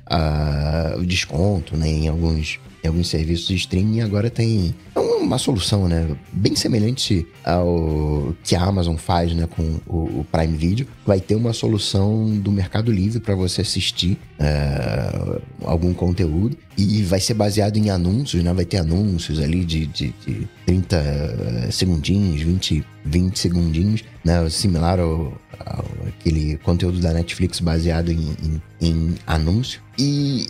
o desconto, né, em alguns em alguns serviços de streaming agora tem é um uma solução, né? Bem semelhante ao que a Amazon faz, né? Com o, o Prime Video. Vai ter uma solução do Mercado Livre para você assistir uh, algum conteúdo. E vai ser baseado em anúncios, né? Vai ter anúncios ali de, de, de 30 eh, segundinhos, 20, 20 segundinhos, né? Similar ao, ao aquele conteúdo da Netflix baseado em, em, em anúncio. E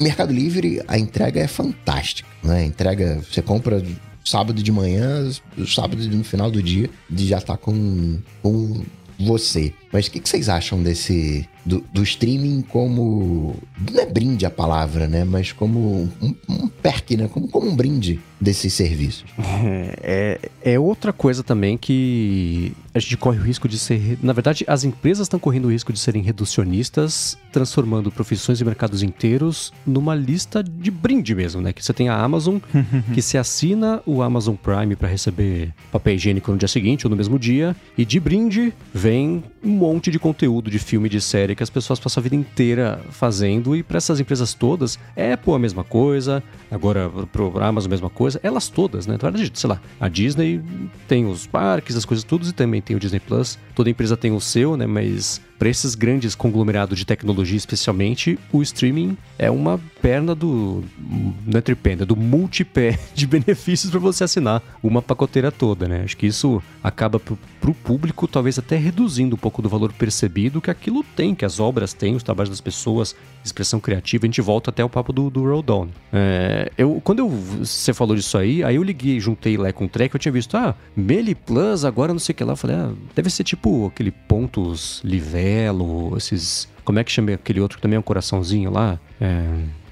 Mercado Livre, a entrega é fantástica, né? Entrega, você compra sábado de manhã, sábado no final do dia, já tá com, com você. Mas o que, que, vocês acham desse. Do, do, streaming como. Não é brinde a palavra, né? Mas como um, um perk, né? Como, como um brinde desses serviços. É, é outra coisa também que a gente corre o risco de ser. Na verdade, as empresas estão correndo o risco de serem reducionistas, transformando profissões e mercados inteiros numa lista de brinde mesmo, né? Que você tem a Amazon, que se assina o Amazon Prime para receber papel higiênico no dia seguinte ou no mesmo dia, e de brinde vem um monte de conteúdo de filme, de série que as pessoas passam a vida inteira fazendo, e para essas empresas todas, Apple a mesma coisa, agora pro Amazon a mesma coisa, elas todas, né? Verdade, sei lá, a Disney tem os parques, as coisas tudo, e também tem o Disney Plus. Toda empresa tem o seu, né? Mas para esses grandes conglomerados de tecnologia, especialmente, o streaming é uma perna do. Não é tripé, é do multipé de benefícios para você assinar uma pacoteira toda, né? Acho que isso acaba para o público, talvez até reduzindo um pouco do valor percebido que aquilo tem, que as obras têm, os trabalhos das pessoas, expressão criativa. A gente volta até o papo do, do Roll Down. É, eu, quando eu, você falou disso aí, aí eu liguei, juntei lá com o track, eu tinha visto, ah, Meli Plus, agora não sei o que lá. Eu falei, ah, deve ser tipo aquele pontos livelo, esses. Como é que chama aquele outro que também é um coraçãozinho lá? É.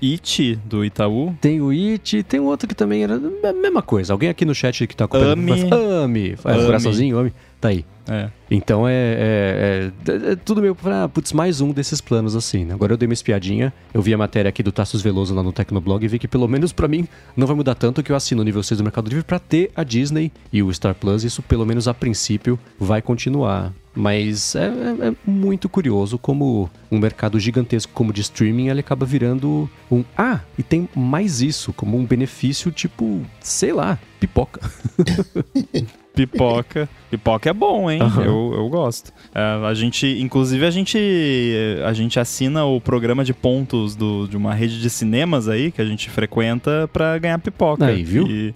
It, do Itaú. Tem o It, tem outro que também era a mesma coisa. Alguém aqui no chat que tá acompanhando. Ami. Ami. É, Ami. coraçãozinho, Ami. Tá aí. É. Então é, é, é, é, tudo meio pra, putz, mais um desses planos assim. Né? Agora eu dei uma espiadinha, eu vi a matéria aqui do Tassos Veloso lá no Tecnoblog e vi que pelo menos para mim não vai mudar tanto que eu assino o nível 6 do Mercado Livre para ter a Disney e o Star Plus. Isso pelo menos a princípio vai continuar. Mas é, é, é muito curioso como um mercado gigantesco como de streaming ele acaba virando um. Ah, e tem mais isso, como um benefício tipo, sei lá, pipoca. Pipoca. Pipoca é bom, hein? Uhum. Eu, eu gosto. É, a gente, inclusive, a gente, a gente assina o programa de pontos do, de uma rede de cinemas aí que a gente frequenta pra ganhar pipoca. Aí, viu? E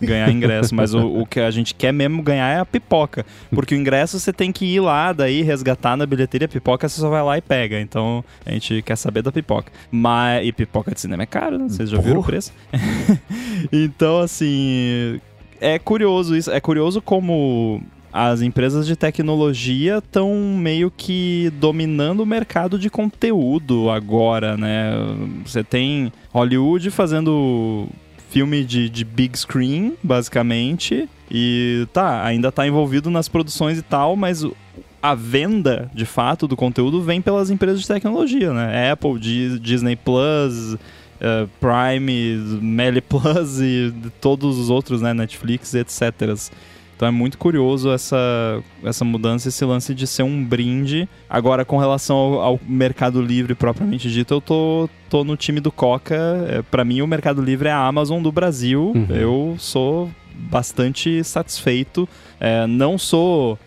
ganhar ingresso. Mas o, o que a gente quer mesmo ganhar é a pipoca. Porque o ingresso você tem que ir lá, daí resgatar na bilheteria. Pipoca você só vai lá e pega. Então a gente quer saber da pipoca. Mas, e pipoca de cinema é caro, né? Vocês já viram o preço? então, assim é curioso isso. É curioso como as empresas de tecnologia estão meio que dominando o mercado de conteúdo agora, né? Você tem Hollywood fazendo filme de, de big screen, basicamente, e tá, ainda tá envolvido nas produções e tal, mas a venda, de fato, do conteúdo vem pelas empresas de tecnologia, né? Apple, Disney Plus, uh, Prime, Meli Plus e todos os outros, né, Netflix, etc. Então é muito curioso essa, essa mudança, esse lance de ser um brinde. Agora, com relação ao, ao Mercado Livre propriamente dito, eu tô, tô no time do Coca. É, para mim, o Mercado Livre é a Amazon do Brasil. Uhum. Eu sou bastante satisfeito. É, não sou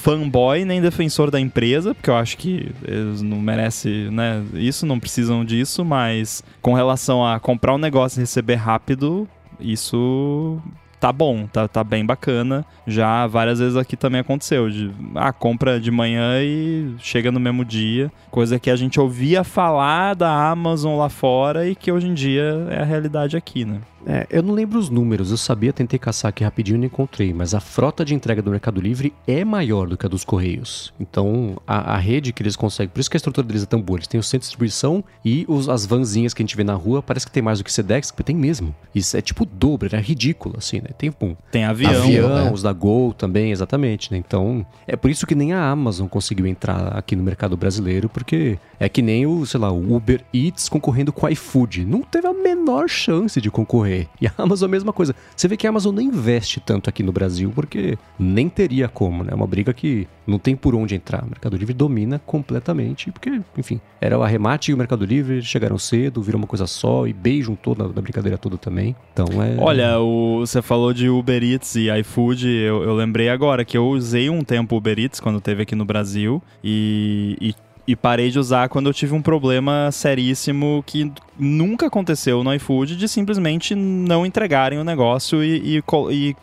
fanboy nem defensor da empresa, porque eu acho que eles não merecem né, isso, não precisam disso, mas com relação a comprar um negócio e receber rápido, isso tá bom, tá, tá bem bacana. Já várias vezes aqui também aconteceu, de ah, compra de manhã e chega no mesmo dia, coisa que a gente ouvia falar da Amazon lá fora e que hoje em dia é a realidade aqui, né? É, eu não lembro os números, eu sabia, tentei caçar aqui rapidinho e não encontrei, mas a frota de entrega do Mercado Livre é maior do que a dos Correios. Então, a, a rede que eles conseguem, por isso que a estrutura deles é tão boa, eles têm o centro de distribuição e os, as vanzinhas que a gente vê na rua, parece que tem mais do que Sedex, porque tem mesmo. Isso é tipo o dobro, é ridículo, assim, né? Tem, um, tem avião. Avião, né? os da Gol também, exatamente, né? Então, é por isso que nem a Amazon conseguiu entrar aqui no mercado brasileiro, porque é que nem o, sei lá, o Uber Eats concorrendo com o iFood. Não teve a menor chance de concorrer morrer. E a Amazon é a mesma coisa. Você vê que a Amazon não investe tanto aqui no Brasil, porque nem teria como, né? É uma briga que não tem por onde entrar. O Mercado Livre domina completamente, porque, enfim, era o arremate e o Mercado Livre chegaram cedo, viram uma coisa só e beijam toda na brincadeira toda também. Então é. Olha, o, você falou de Uber Eats e iFood, eu, eu lembrei agora que eu usei um tempo Uber Eats quando teve aqui no Brasil e, e e parei de usar quando eu tive um problema seríssimo que nunca aconteceu no iFood de simplesmente não entregarem o negócio e, e, e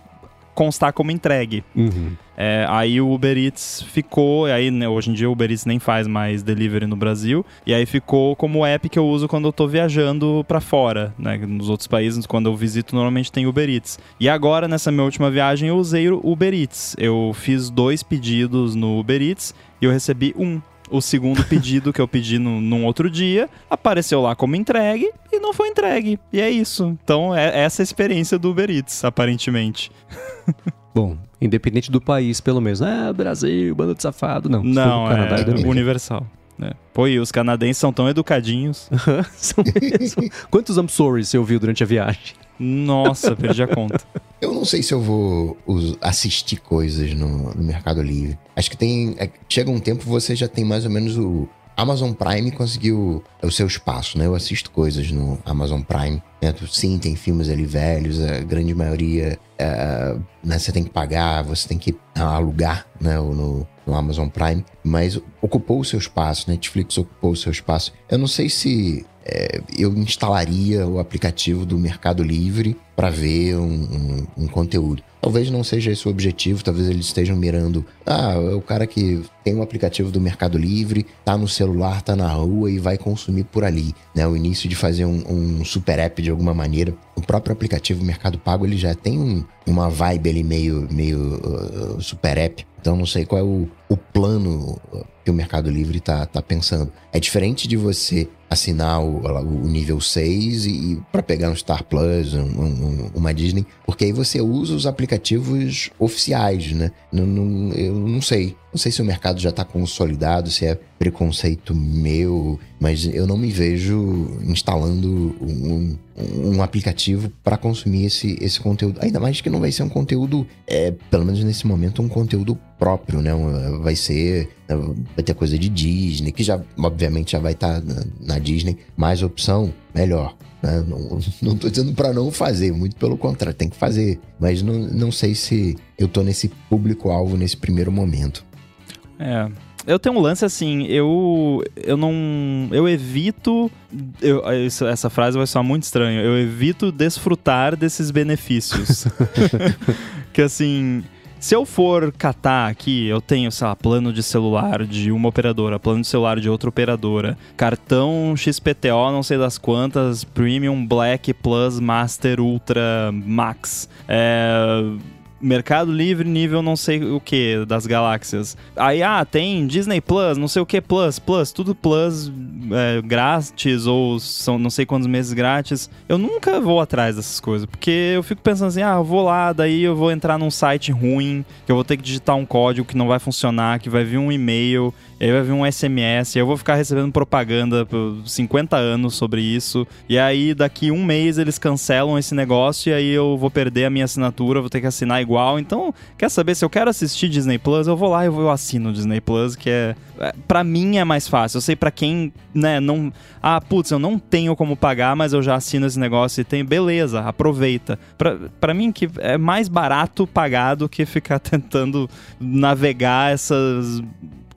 constar como entregue. Uhum. É, aí o Uber Eats ficou, aí né, hoje em dia o Uber Eats nem faz mais delivery no Brasil, e aí ficou como app que eu uso quando eu tô viajando para fora, né? Nos outros países, quando eu visito, normalmente tem Uber Eats. E agora, nessa minha última viagem, eu usei o Uber Eats. Eu fiz dois pedidos no Uber Eats e eu recebi um o segundo pedido que eu pedi no, num outro dia apareceu lá como entregue e não foi entregue. E é isso. Então é essa a experiência do Uber Eats, aparentemente. Bom, independente do país, pelo menos. Ah, Brasil, bando de safado. Não, não Canadá, é, é universal. É. Pô, e os canadenses são tão educadinhos. são mesmo. Quantos I'm sorry você ouviu durante a viagem? Nossa, perdi a conta. Eu não sei se eu vou assistir coisas no, no Mercado Livre. Acho que tem. É, chega um tempo você já tem mais ou menos o. Amazon Prime conseguiu o seu espaço, né? Eu assisto coisas no Amazon Prime. Né? Sim, tem filmes ali velhos, a grande maioria é, né? você tem que pagar, você tem que alugar né? no, no Amazon Prime, mas ocupou o seu espaço, Netflix ocupou o seu espaço. Eu não sei se é, eu instalaria o aplicativo do Mercado Livre para ver um, um, um, conteúdo. Talvez não seja esse o objetivo, talvez eles estejam mirando. Ah, é o cara que tem um aplicativo do Mercado Livre, tá no celular, tá na rua e vai consumir por ali. Né? O início de fazer um, um super app de alguma maneira. O próprio aplicativo Mercado Pago ele já tem um, uma vibe ali meio, meio uh, super app. Então não sei qual é o, o plano que o Mercado Livre está tá pensando. É diferente de você assinar o, o nível 6 e, e para pegar um Star Plus, um, um, uma Disney, porque aí você usa os aplicativos oficiais, né? Não, não, eu não sei. Não sei se o mercado já está consolidado, se é preconceito meu, mas eu não me vejo instalando um, um aplicativo para consumir esse, esse conteúdo. Ainda mais que não vai ser um conteúdo, é, pelo menos nesse momento, um conteúdo próprio, né? Vai ser. Vai ter coisa de Disney, que já, obviamente, já vai estar tá na, na Disney. Mais opção, melhor. Né? Não, não tô dizendo para não fazer, muito pelo contrário, tem que fazer. Mas não, não sei se eu tô nesse público-alvo nesse primeiro momento. É, eu tenho um lance assim, eu eu não eu evito eu, isso, essa frase vai soar muito estranho. Eu evito desfrutar desses benefícios. que assim, se eu for catar aqui, eu tenho, sei lá, plano de celular de uma operadora, plano de celular de outra operadora, cartão XPTO, não sei das quantas, Premium, Black, Plus, Master, Ultra, Max. É Mercado Livre nível não sei o que das galáxias. Aí, ah, tem Disney Plus, não sei o que Plus, Plus, tudo Plus é, grátis ou são não sei quantos meses grátis. Eu nunca vou atrás dessas coisas, porque eu fico pensando assim, ah, eu vou lá, daí eu vou entrar num site ruim, que eu vou ter que digitar um código que não vai funcionar, que vai vir um e-mail, aí vai vir um SMS, eu vou ficar recebendo propaganda por 50 anos sobre isso, e aí daqui um mês eles cancelam esse negócio e aí eu vou perder a minha assinatura, vou ter que assinar igual. Então, quer saber se eu quero assistir Disney Plus, eu vou lá e eu assino Disney Plus, que é, é para mim é mais fácil. Eu sei para quem, né, não, ah, putz, eu não tenho como pagar, mas eu já assino esse negócio e tem, beleza, aproveita. Para mim que é mais barato pagar do que ficar tentando navegar essas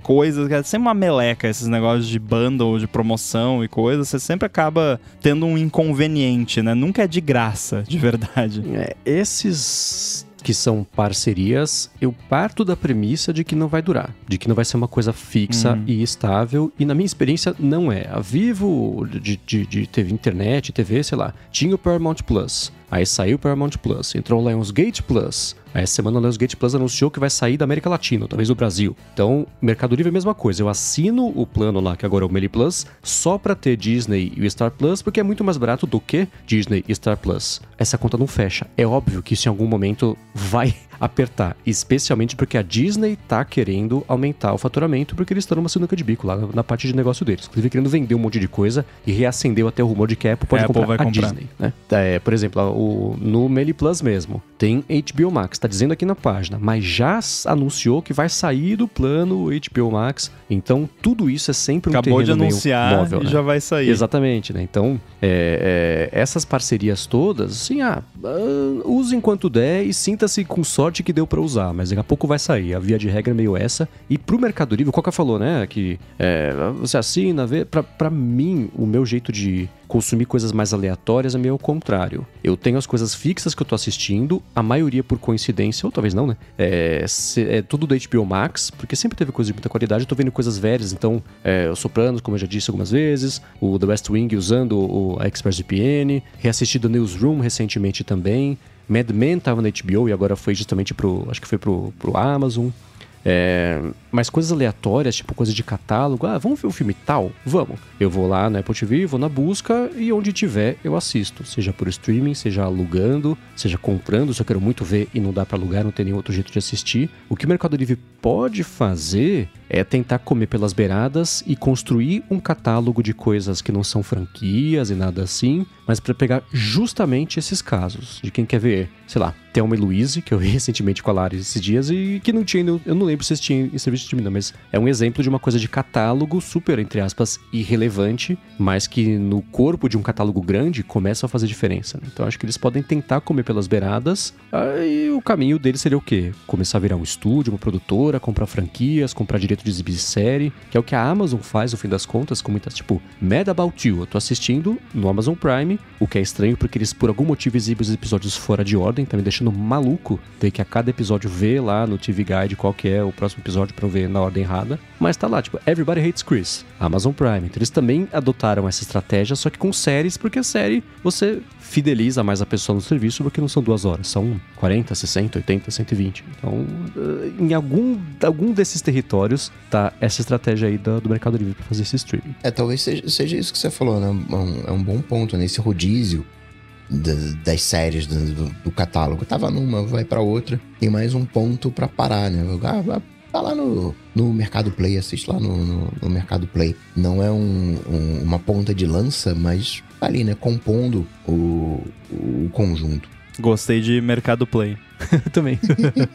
coisas, é sempre uma meleca esses negócios de bundle, de promoção e coisas, você sempre acaba tendo um inconveniente, né? Nunca é de graça, de verdade. É, esses que são parcerias, eu parto da premissa de que não vai durar, de que não vai ser uma coisa fixa hum. e estável, e na minha experiência não é. A Vivo, de, de, de TV, internet, TV, sei lá, tinha o Paramount Plus. Aí saiu o Paramount Plus, entrou o Lionsgate Plus. Aí essa semana o Lionsgate Plus anunciou que vai sair da América Latina, talvez do Brasil. Então, Mercado Livre é a mesma coisa. Eu assino o plano lá, que agora é o Meli Plus, só pra ter Disney e o Star Plus, porque é muito mais barato do que Disney e Star Plus. Essa conta não fecha. É óbvio que isso em algum momento vai apertar. Especialmente porque a Disney tá querendo aumentar o faturamento porque eles estão numa sinuca de bico lá na, parte de negócio deles. Inclusive querendo vender um monte de coisa e reacendeu até o rumor de que a Apple pode comprar vai a comprar. Disney. Né? É, por exemplo, o, no Meli Plus mesmo, tem HBO Max, tá dizendo aqui na página, mas já anunciou que vai sair do plano HBO Max. Então tudo isso é sempre um Acabou de anunciar móvel, e né? já vai sair. Exatamente, né? Então, é, é, essas parcerias todas, assim, ah, ah, use enquanto der e sinta-se com sorte que deu pra usar, mas daqui a pouco vai sair. A via de regra é meio essa. E pro Mercado Livre, o Coca falou, né, que é, você assina, vê. Pra, pra mim, o meu jeito de consumir coisas mais aleatórias é meio ao contrário. Eu tenho as coisas fixas que eu tô assistindo, a maioria por coincidência, ou talvez não, né? É, é tudo do HBO Max, porque sempre teve coisa de muita qualidade. Eu tô vendo coisas velhas, então, é, o Sopranos, como eu já disse algumas vezes, o The West Wing usando o, a ExpressVPN, reassisti The Newsroom recentemente também. Mad Men tava na HBO e agora foi justamente pro. Acho que foi pro, pro Amazon. É, mas coisas aleatórias, tipo coisa de catálogo, ah, vamos ver o filme tal? Vamos. Eu vou lá na Apple TV, vou na busca e onde tiver eu assisto. Seja por streaming, seja alugando, seja comprando, se eu quero muito ver e não dá pra alugar, não tem nenhum outro jeito de assistir. O que o Mercado Livre pode fazer é tentar comer pelas beiradas e construir um catálogo de coisas que não são franquias e nada assim, mas para pegar justamente esses casos de quem quer ver, sei lá, Thelma e Louise, que eu vi recentemente com a Lari esses dias e que não tinha, eu não lembro se tinha em serviço streaming, mas é um exemplo de uma coisa de catálogo super, entre aspas, irrelevante, mas que no corpo de um catálogo grande começa a fazer diferença. né? Então acho que eles podem tentar comer pelas beiradas, aí o caminho deles seria o quê? Começar a virar um estúdio, uma produtora, comprar franquias, comprar direito de exibir série, que é o que a Amazon faz no fim das contas, com muitas, tipo, Mad About You, eu tô assistindo no Amazon Prime, o que é estranho porque eles por algum motivo exibem os episódios fora de ordem, tá me deixando maluco ver que a cada episódio vê lá no TV Guide qual que é o próximo episódio eu ver na ordem errada, mas tá lá, tipo, Everybody Hates Chris, Amazon Prime. Então eles também adotaram essa estratégia, só que com séries, porque a série você fideliza mais a pessoa no serviço porque não são duas horas, são 40, 60, 80, 120. Então, eh, em algum, algum desses territórios tá essa estratégia aí do, do Mercado Livre pra fazer esse streaming. É, talvez seja, seja isso que você falou, né? É um, é um bom ponto, né? Esse rodízio da- das séries do, do- catálogo. Tava numa, vai pra outra. Tem mais um ponto pra parar, né? Ah, tá lá no, no Mercado Play, assiste lá no, no, no Mercado Play. Não é um- um- uma ponta de lança, mas tá ali, né? Compondo o, o conjunto. Gostei de Mercado Play. também.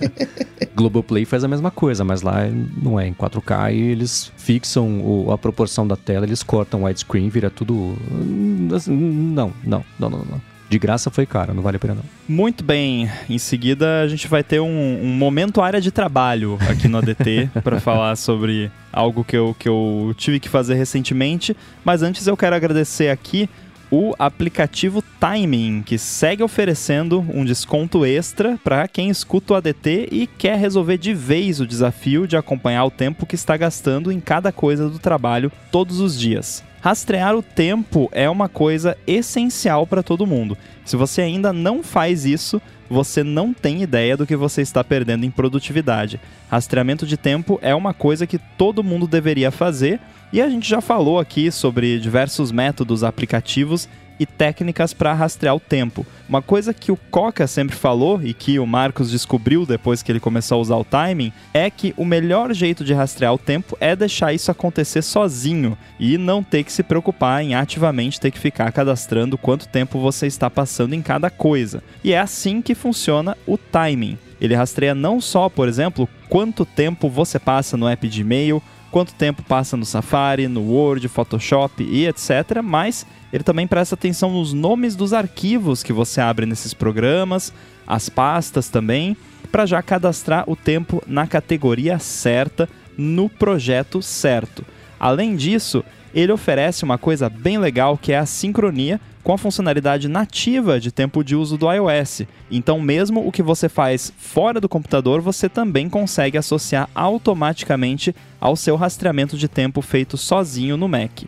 Globoplay faz a mesma coisa, mas lá não é em 4K e eles fixam o- a proporção da tela, eles cortam widescreen, vira tudo. hum, assim, Não, não, não, não, não. De graça foi caro, não vale a pena não. Muito bem. Em seguida, a gente vai ter um, um momento área de trabalho aqui no ADT para falar sobre algo que eu, que eu tive que fazer recentemente. Mas antes, eu quero agradecer aqui o aplicativo Timing, que segue oferecendo um desconto extra para quem escuta o ADT e quer resolver de vez o desafio de acompanhar o tempo que está gastando em cada coisa do trabalho todos os dias. Rastrear o tempo é uma coisa essencial para todo mundo. Se você ainda não faz isso, você não tem ideia do que você está perdendo em produtividade. Rastreamento de tempo é uma coisa que todo mundo deveria fazer e a gente já falou aqui sobre diversos métodos, aplicativos e técnicas para rastrear o tempo. Uma coisa que o Coca sempre falou e que o Marcos descobriu depois que ele começou a usar o timing é que o melhor jeito de rastrear o tempo é deixar isso acontecer sozinho e não ter que se preocupar em ativamente ter que ficar cadastrando quanto tempo você está passando em cada coisa. E é assim que funciona o timing. Ele rastreia não só, por exemplo, quanto tempo você passa no app de e-mail, quanto tempo passa no Safari, no Word, Photoshop e etc. Mas ele também presta atenção nos nomes dos arquivos que você abre nesses programas, as pastas também, para já cadastrar o tempo na categoria certa, no projeto certo. Além disso, ele oferece uma coisa bem legal que é a sincronia com a funcionalidade nativa de tempo de uso do iOS. Então, mesmo o que você faz fora do computador, você também consegue associar automaticamente ao seu rastreamento de tempo feito sozinho no Mac.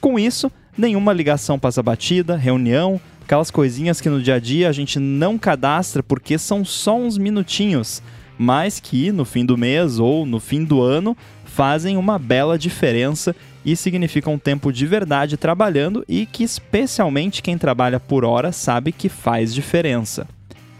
Com isso, nenhuma ligação passa batida, reunião, aquelas coisinhas que no dia a dia a gente não cadastra porque são só uns minutinhos, mas que no fim do mês ou no fim do ano fazem uma bela diferença e significam tempo de verdade trabalhando e que especialmente quem trabalha por hora sabe que faz diferença.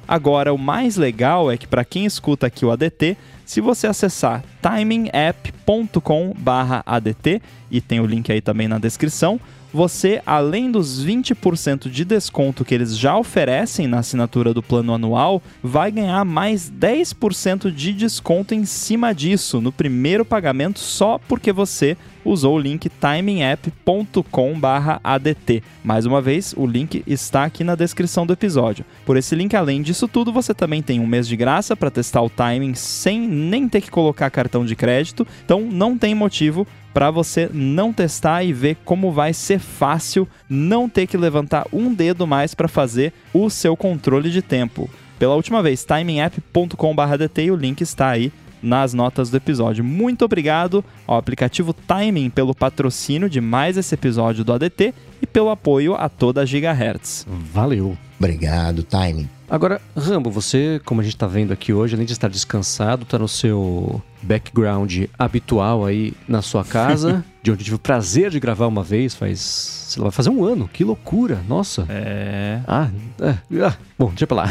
Agora, o mais legal é que para quem escuta aqui o ADT, se você acessar timingapp.com/adt e tem o link aí também na descrição, você, além dos 20% de desconto que eles já oferecem na assinatura do plano anual, vai ganhar mais 10% de desconto em cima disso no primeiro pagamento só porque você usou o link timingapp.com/adt. Mais uma vez, o link está aqui na descrição do episódio. Por esse link, além disso tudo, você também tem um mês de graça para testar o timing sem nem ter que colocar cartão de crédito. Então, não tem motivo para você não testar e ver como vai ser fácil não ter que levantar um dedo mais para fazer o seu controle de tempo. Pela última vez, timingapp.com/dt e o link está aí nas notas do episódio. Muito obrigado ao aplicativo Timing pelo patrocínio de mais esse episódio do ADT e pelo apoio a toda a Gigahertz. Valeu. Obrigado, Timing. Agora, Rambo, você, como a gente tá vendo aqui hoje, além de estar descansado, tá no seu background habitual aí na sua casa, de onde eu tive o prazer de gravar uma vez, faz, sei lá, vai fazer um ano. Que loucura, nossa. É. Ah, é, ah, bom, deixa pra lá.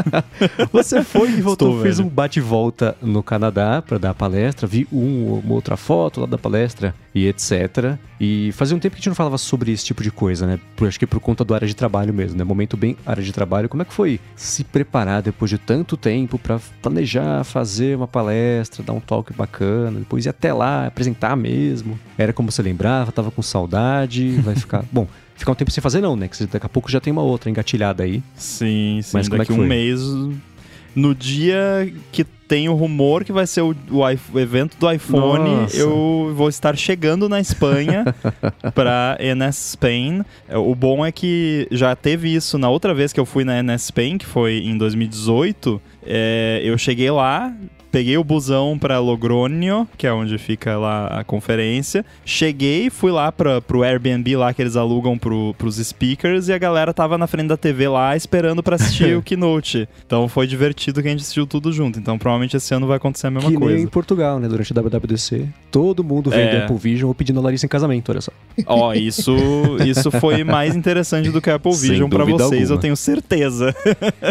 Você foi e voltou, Estou fez velho. um bate-volta no Canadá para dar palestra, vi um, uma outra foto lá da palestra e etc. E fazia um tempo que a gente não falava sobre esse tipo de coisa, né? Por, acho que por conta do área de trabalho mesmo, né? Momento bem área de trabalho. Como é que foi se preparar depois de tanto tempo para planejar, fazer uma palestra, dar um talk bacana, depois ir até lá, apresentar mesmo? Era como você lembrava, tava com saudade, vai ficar... Bom, ficar um tempo sem fazer não, né? Que daqui a pouco já tem uma outra engatilhada aí. Sim, sim. Mas como é daqui que um foi? mês, no dia que tem o rumor que vai ser o, o o evento do iPhone, Nossa. eu vou estar chegando na Espanha para NS Spain. É, O bom é que já teve isso na outra vez que eu fui na NS Spain, que foi em 2018. É, eu cheguei lá, peguei o busão para Logronio, que é onde fica lá a conferência. Cheguei, fui lá para pro Airbnb lá que eles alugam pro, pros speakers e a galera tava na frente da TV lá esperando para assistir o keynote. Então foi divertido que a gente assistiu tudo junto. Então provavelmente esse ano vai acontecer a mesma que nem coisa. em Portugal, né? Durante a WWDC, todo mundo vendo É. Apple Vision ou pedindo a Larissa em casamento, olha só. Ó, isso, isso foi mais interessante do que a Apple Vision pra dúvida vocês, alguma. eu tenho certeza.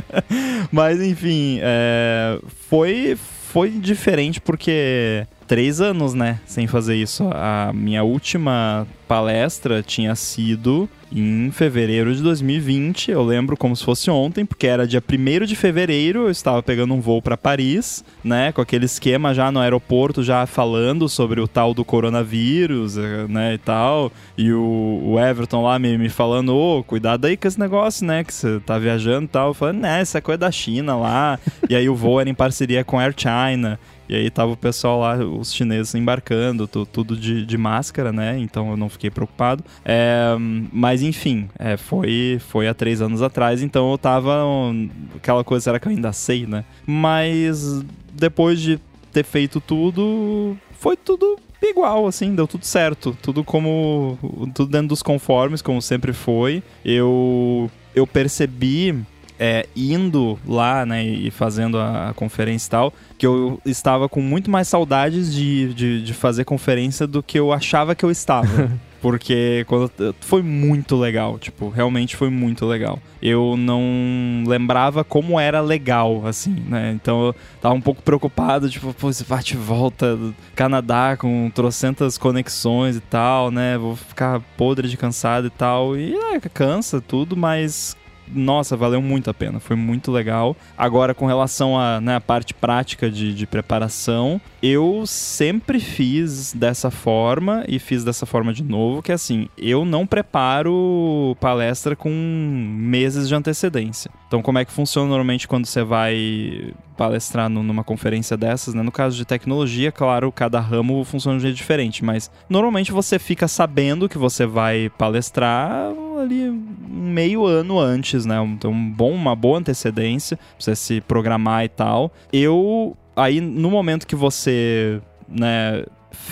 Mas enfim, é, foi, foi diferente porque três anos, né, sem fazer isso. A minha última palestra tinha sido em fevereiro de 2020. Eu lembro como se fosse ontem, porque era dia 1 de fevereiro. Eu estava pegando um voo para Paris, né, com aquele esquema já no aeroporto, já falando sobre o tal do coronavírus, eh, né, e tal. E o, o Everton lá me, me falando: ô, cuidado aí com esse negócio, né, que você tá viajando e tal. Eu falei: né, essa coisa da China lá. e aí o voo era em parceria com a Air China. E aí tava o pessoal lá, os chineses embarcando, tu- tudo de, de máscara, né? Então eu não fiquei preocupado. É, mas enfim, é, foi, foi há três anos atrás, então eu tava. um, aquela coisa, será que eu ainda sei, né? Mas depois de ter feito tudo, foi tudo igual, assim, deu tudo certo. Tudo como. Tudo dentro dos conformes, como sempre foi. Eu, eu percebi é, indo lá, né, e fazendo a, a conferência e tal, que eu estava com muito mais saudades de, de, de fazer conferência do que eu achava que eu estava. Porque quando foi muito legal, tipo, realmente foi muito legal. Eu não lembrava como era legal, assim, né? Então eu tava um pouco preocupado, tipo, pô, esse bate volta do Canadá com trocentas conexões e tal, né? Vou ficar podre de cansado e tal. E é, cansa tudo, mas nossa, valeu muito a pena, foi muito legal. Agora, com relação à né, parte prática de, de preparação, eu sempre fiz dessa forma e fiz dessa forma de novo, que é assim, eu não preparo palestra com meses de antecedência. Então, como é que funciona normalmente quando você vai palestrar nu- numa conferência dessas, né? No caso de tecnologia, claro, cada ramo funciona de um jeito diferente, mas normalmente você fica sabendo que você vai palestrar ali um meio ano antes, né? Então, um bom, uma boa antecedência pra você se programar e tal. Eu aí no momento que você, né,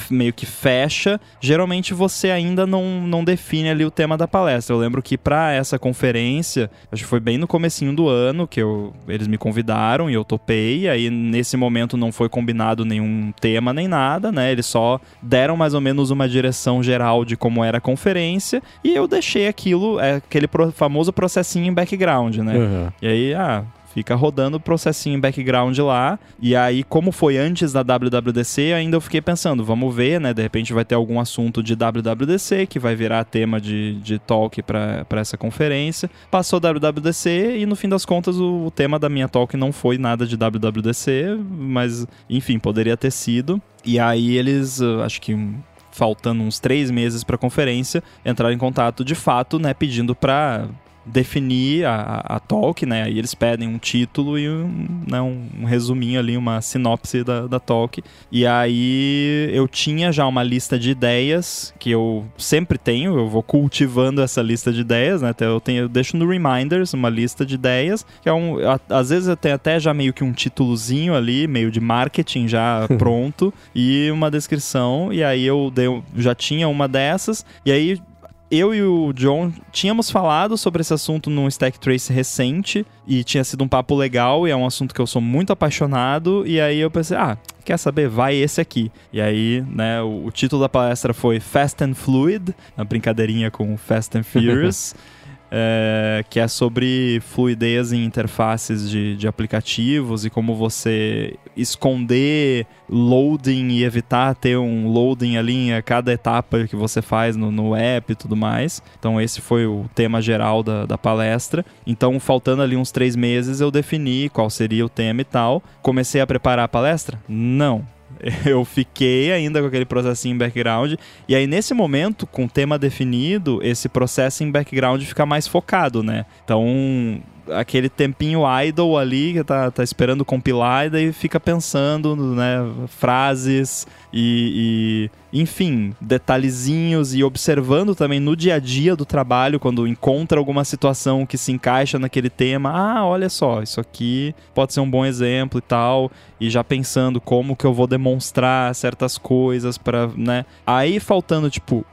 meio que fecha, geralmente você ainda não, não define ali o tema da palestra. Eu lembro que para essa conferência, acho que foi bem no comecinho do ano que eu, eles me convidaram e eu topei. Aí nesse momento não foi combinado nenhum tema nem nada, né? Eles só deram mais ou menos uma direção geral de como era a conferência e eu deixei aquilo, é, aquele famoso processinho em background, né? Uhum. E aí, ah, Fica rodando o processinho em background lá. E aí, como foi antes da WWDC, ainda eu fiquei pensando, vamos ver, né? De repente vai ter algum assunto de WWDC que vai virar tema de, de talk para essa conferência. Passou WWDC e no fim das contas o, o tema da minha talk não foi nada de WWDC, mas enfim, poderia ter sido. E aí eles, acho que faltando uns três meses para a conferência, entraram em contato de fato, né, pedindo para definir a, a talk, né? Aí eles pedem um título e um, né, um, um resuminho ali, uma sinopse da, da talk. E aí eu tinha já uma lista de ideias que eu sempre tenho, eu vou cultivando essa lista de ideias, né? Eu, tenho, eu deixo no Reminders uma lista de ideias, que é um. Às vezes eu tenho até já meio que um títulozinho ali, meio de marketing já pronto, e uma descrição. E aí eu dei, já tinha uma dessas, e aí eu e o John tínhamos falado sobre esse assunto num Stack Trace recente e tinha sido um papo legal e é um assunto que eu sou muito apaixonado e aí eu pensei, ah, quer saber? Vai esse aqui. E aí, né, o, o título da palestra foi Fast and Fluid, uma brincadeirinha com Fast and Furious. é, que é sobre fluidez em interfaces de, de aplicativos e como você esconder loading e evitar ter um loading ali em cada etapa que você faz no, no app e tudo mais. Então esse foi o tema geral da, da palestra. Então, faltando ali uns três meses, eu defini qual seria o tema e tal. Comecei a preparar a palestra? Não eu fiquei ainda com aquele processinho em background. E aí, nesse momento, com o tema definido, esse processo em background fica mais focado, né? Então, aquele tempinho idle ali que tá, tá esperando compilar e daí fica pensando, né, frases e, e, enfim, detalhezinhos e observando também no dia a dia do trabalho, quando encontra alguma situação que se encaixa naquele tema, ah, olha só, isso aqui pode ser um bom exemplo e tal, e já pensando como que eu vou demonstrar certas coisas para, né? Aí faltando tipo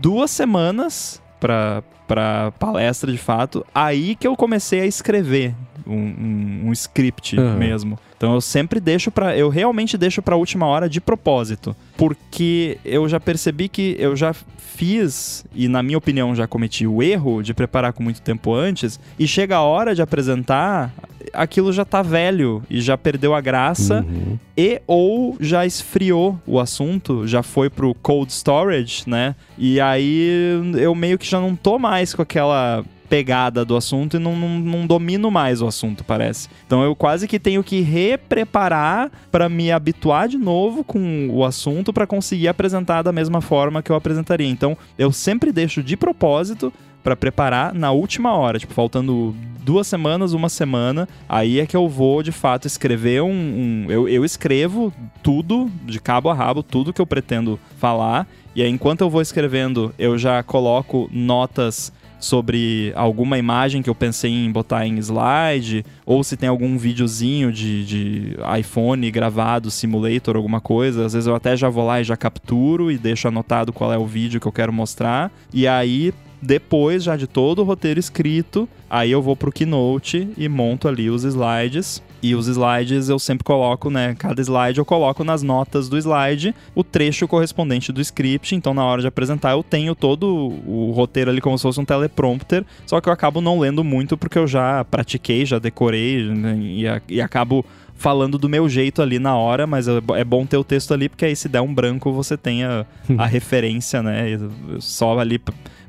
duas semanas para para palestra de fato, aí que eu comecei a escrever um, um, um script uhum. mesmo. Então eu sempre deixo para, eu realmente deixo para última hora de propósito, porque eu já percebi que eu já fiz e na minha opinião já cometi o erro de preparar com muito tempo antes e chega a hora de apresentar, aquilo já tá velho e já perdeu a graça uhum. e ou já esfriou o assunto, já foi pro cold storage, né? E aí eu meio que já não tô mais com aquela pegada do assunto e não, não, não, domino mais o assunto, parece. Então eu quase que tenho que repreparar para me habituar de novo com o assunto para conseguir apresentar da mesma forma que eu apresentaria. Então eu sempre deixo de propósito para preparar na última hora, tipo, faltando duas semanas, uma semana, aí é que eu vou de fato escrever um. um eu, eu escrevo tudo, de cabo a rabo, tudo que eu pretendo falar. E aí, enquanto eu vou escrevendo, eu já coloco notas sobre alguma imagem que eu pensei em botar em slide, ou se tem algum videozinho de, de iPhone gravado, simulator, alguma coisa. Às vezes eu até já vou lá e já capturo e deixo anotado qual é o vídeo que eu quero mostrar. E aí depois já de todo o roteiro escrito, aí eu vou pro Keynote e monto ali os slides. E os slides eu sempre coloco, né? Cada slide eu coloco nas notas do slide o trecho correspondente do script. Então, na hora de apresentar, eu tenho todo o roteiro ali como se fosse um teleprompter. Só que eu acabo não lendo muito porque eu já pratiquei, já decorei né? e, e acabo falando do meu jeito ali na hora, mas é, é bom ter o texto ali, porque aí se der um branco você tem a, a referência, né? Só ali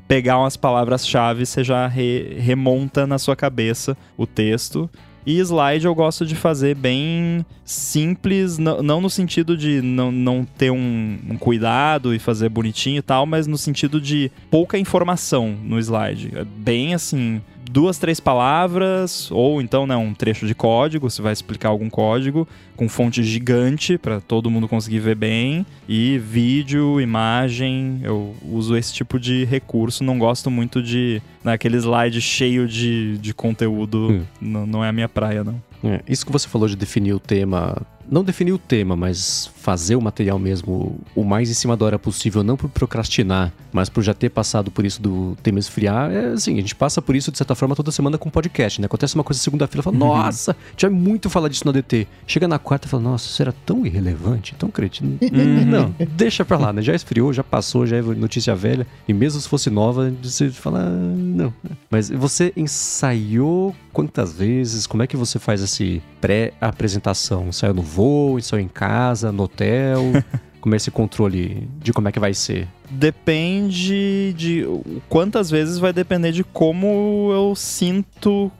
pegar umas palavras-chave, você já re, remonta na sua cabeça o texto. E slide eu gosto de fazer bem simples, não, no sentido de não, não ter um, um, cuidado e fazer bonitinho e tal, mas no sentido de pouca informação no slide. É bem assim, duas, três palavras, ou então né, um trecho de código, você vai explicar algum código, com fonte gigante para todo mundo conseguir ver bem, e vídeo, imagem, eu uso esse tipo de recurso, não gosto muito de naquele né, slide cheio de, de conteúdo, hum. não, não é a minha praia, não. É, isso que você falou de definir o tema não definir o tema, mas fazer o material mesmo o mais em cima da hora possível, não por procrastinar, mas por já ter passado por isso do tema esfriar, é assim, a gente passa por isso de certa forma toda semana com podcast, né? Acontece uma coisa segunda-feira, fala, uhum. nossa, a gente vai muito falar disso no ADT. Chega na quarta e fala, nossa, isso era tão irrelevante, tão cretino. Não, deixa pra lá, né? Já esfriou, já passou, já é notícia velha, e mesmo se fosse nova, você fala, ah, não. Mas você ensaiou quantas vezes? Como é que você faz esse pré-apresentação? Saiu no voo, saiu em casa, no hotel? como é esse controle de como é que vai ser? Depende de quantas vezes vai depender de como eu sinto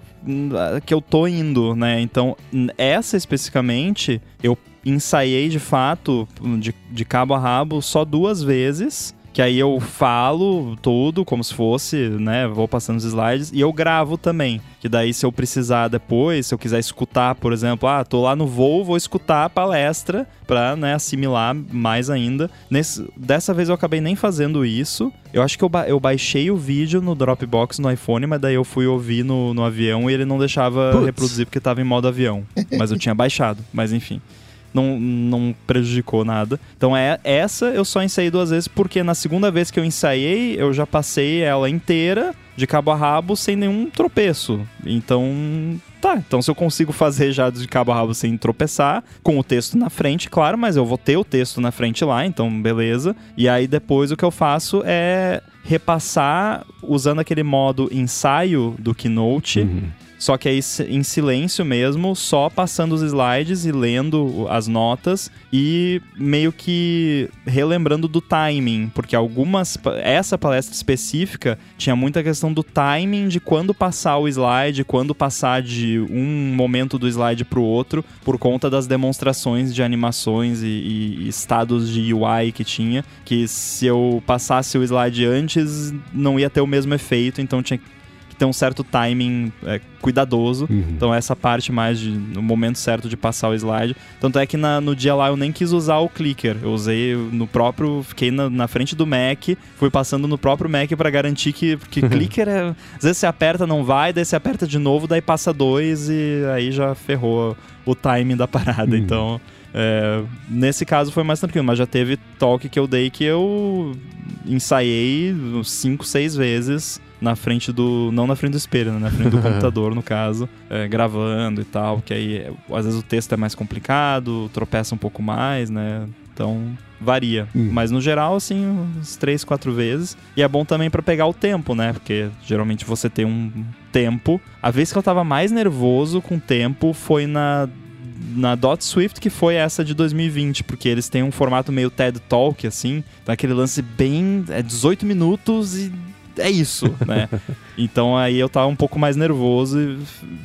que eu tô indo, né? Então, essa especificamente, eu ensaiei de fato, de, de cabo a rabo, só duas vezes que aí eu falo tudo como se fosse, né, vou passando os slides e eu gravo também, que daí se eu precisar depois, se eu quiser escutar, por exemplo, ah, tô lá no voo, vou escutar a palestra para, né, assimilar mais ainda. Nesse, dessa vez eu acabei nem fazendo isso. Eu acho que eu, ba eu baixei o vídeo no Dropbox no iPhone, mas daí eu fui ouvir no, no avião e ele não deixava Puts. reproduzir porque tava em modo avião. Mas eu tinha baixado, mas enfim não, não prejudicou nada. Então é essa eu só ensaiei duas vezes porque na segunda vez que eu ensaiei, eu já passei ela inteira de cabo a rabo sem nenhum tropeço. Então, tá. Então se eu consigo fazer já de cabo a rabo sem tropeçar, com o texto na frente, claro, mas eu vou ter o texto na frente lá, então beleza. E aí depois o que eu faço é repassar usando aquele modo ensaio do Keynote. Uhum só que aí em silêncio mesmo, só passando os slides e lendo as notas e meio que relembrando do timing, porque algumas essa palestra específica tinha muita questão do timing de quando passar o slide, quando passar de um momento do slide para o outro, por conta das demonstrações de animações e, e estados de UI que tinha, que se eu passasse o slide antes não ia ter o mesmo efeito, então tinha que ter um certo timing é, cuidadoso. Uhum. Então, essa parte mais de, no momento certo de passar o slide. Tanto é que na, no dia lá eu nem quis usar o clicker. Eu usei no próprio. Fiquei na, na frente do Mac, fui passando no próprio Mac para garantir que. Porque clicker é. Às vezes você aperta, não vai, daí você aperta de novo, daí passa dois e aí já ferrou o timing da parada. Uhum. Então. É, nesse caso foi mais tranquilo, mas já teve toque que eu dei que eu ensaiei cinco, seis vezes na frente do. Não na frente do espelho, né? Na frente do computador, no caso, é, gravando e tal. Que aí, às vezes, o texto é mais complicado, tropeça um pouco mais, né? Então, varia. Hum. Mas no geral, assim, uns três, quatro vezes. E é bom também para pegar o tempo, né? Porque geralmente você tem um tempo. A vez que eu tava mais nervoso com o tempo foi na na Dot Swift, que foi essa de 2020, porque eles têm um formato meio TED Talk, assim, aquele lance bem. É 18 minutos e é isso, né? então aí eu tava um pouco mais nervoso e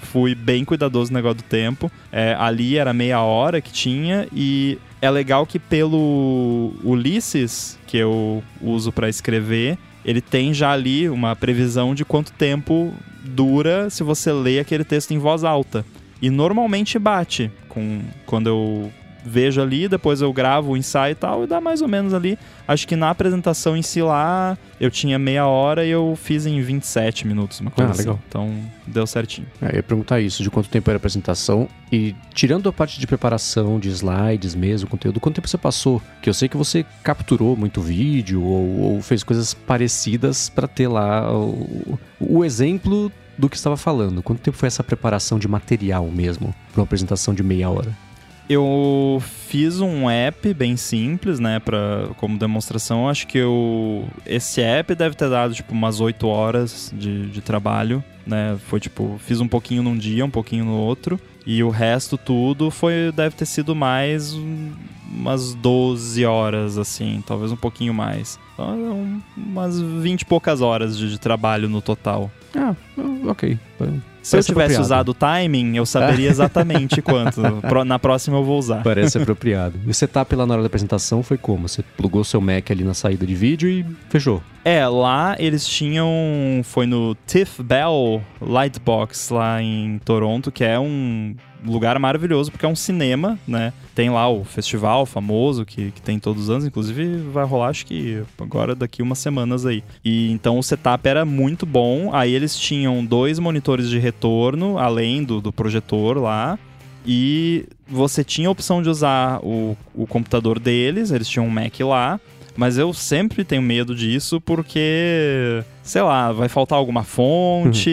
fui bem cuidadoso no negócio do tempo. É, ali era meia hora que tinha e é legal que pelo Ulisses, que eu uso para escrever, ele tem já ali uma previsão de quanto tempo dura se você lê aquele texto em voz alta. E normalmente bate com quando eu vejo ali, depois eu gravo o ensaio e tal, e dá mais ou menos ali. Acho que na apresentação em si lá, eu tinha meia hora e eu fiz em 27 minutos, uma coisa ah, assim. legal. Então, deu certinho. É, eu ia perguntar isso, de quanto tempo era a apresentação. E tirando a parte de preparação, de slides mesmo, conteúdo, quanto tempo você passou? Que eu sei que você capturou muito vídeo ou, ou fez coisas parecidas para ter lá o, o exemplo do que estava falando. Quanto tempo foi essa preparação de material mesmo para uma apresentação de meia hora? Eu fiz um app bem simples, né, para como demonstração. Acho que eu esse app deve ter dado tipo umas 8 horas de, de trabalho, né? Foi tipo, fiz um pouquinho num dia, um pouquinho no outro, e o resto tudo foi deve ter sido mais umas 12 horas assim, talvez um pouquinho mais. Então, umas 20 e poucas horas de, de trabalho no total. Ah, ok. Se eu tivesse usado o timing, eu saberia exatamente quanto. Na próxima eu vou usar. Parece apropriado. E o setup lá na hora da apresentação foi como? Você plugou seu Mac ali na saída de vídeo e fechou? É, lá eles tinham. Foi no Tiff Bell Lightbox lá em Toronto, que é um lugar maravilhoso porque é um cinema, né? Tem lá o festival famoso que, que tem todos os anos, inclusive vai rolar acho que agora daqui umas semanas aí. E então o setup era muito bom. Aí eles tinham dois monitores de retorno além do, do projetor lá. E você tinha a opção de usar o, o computador deles, eles tinham um Mac lá, mas eu sempre tenho medo disso porque, sei lá, vai faltar alguma fonte,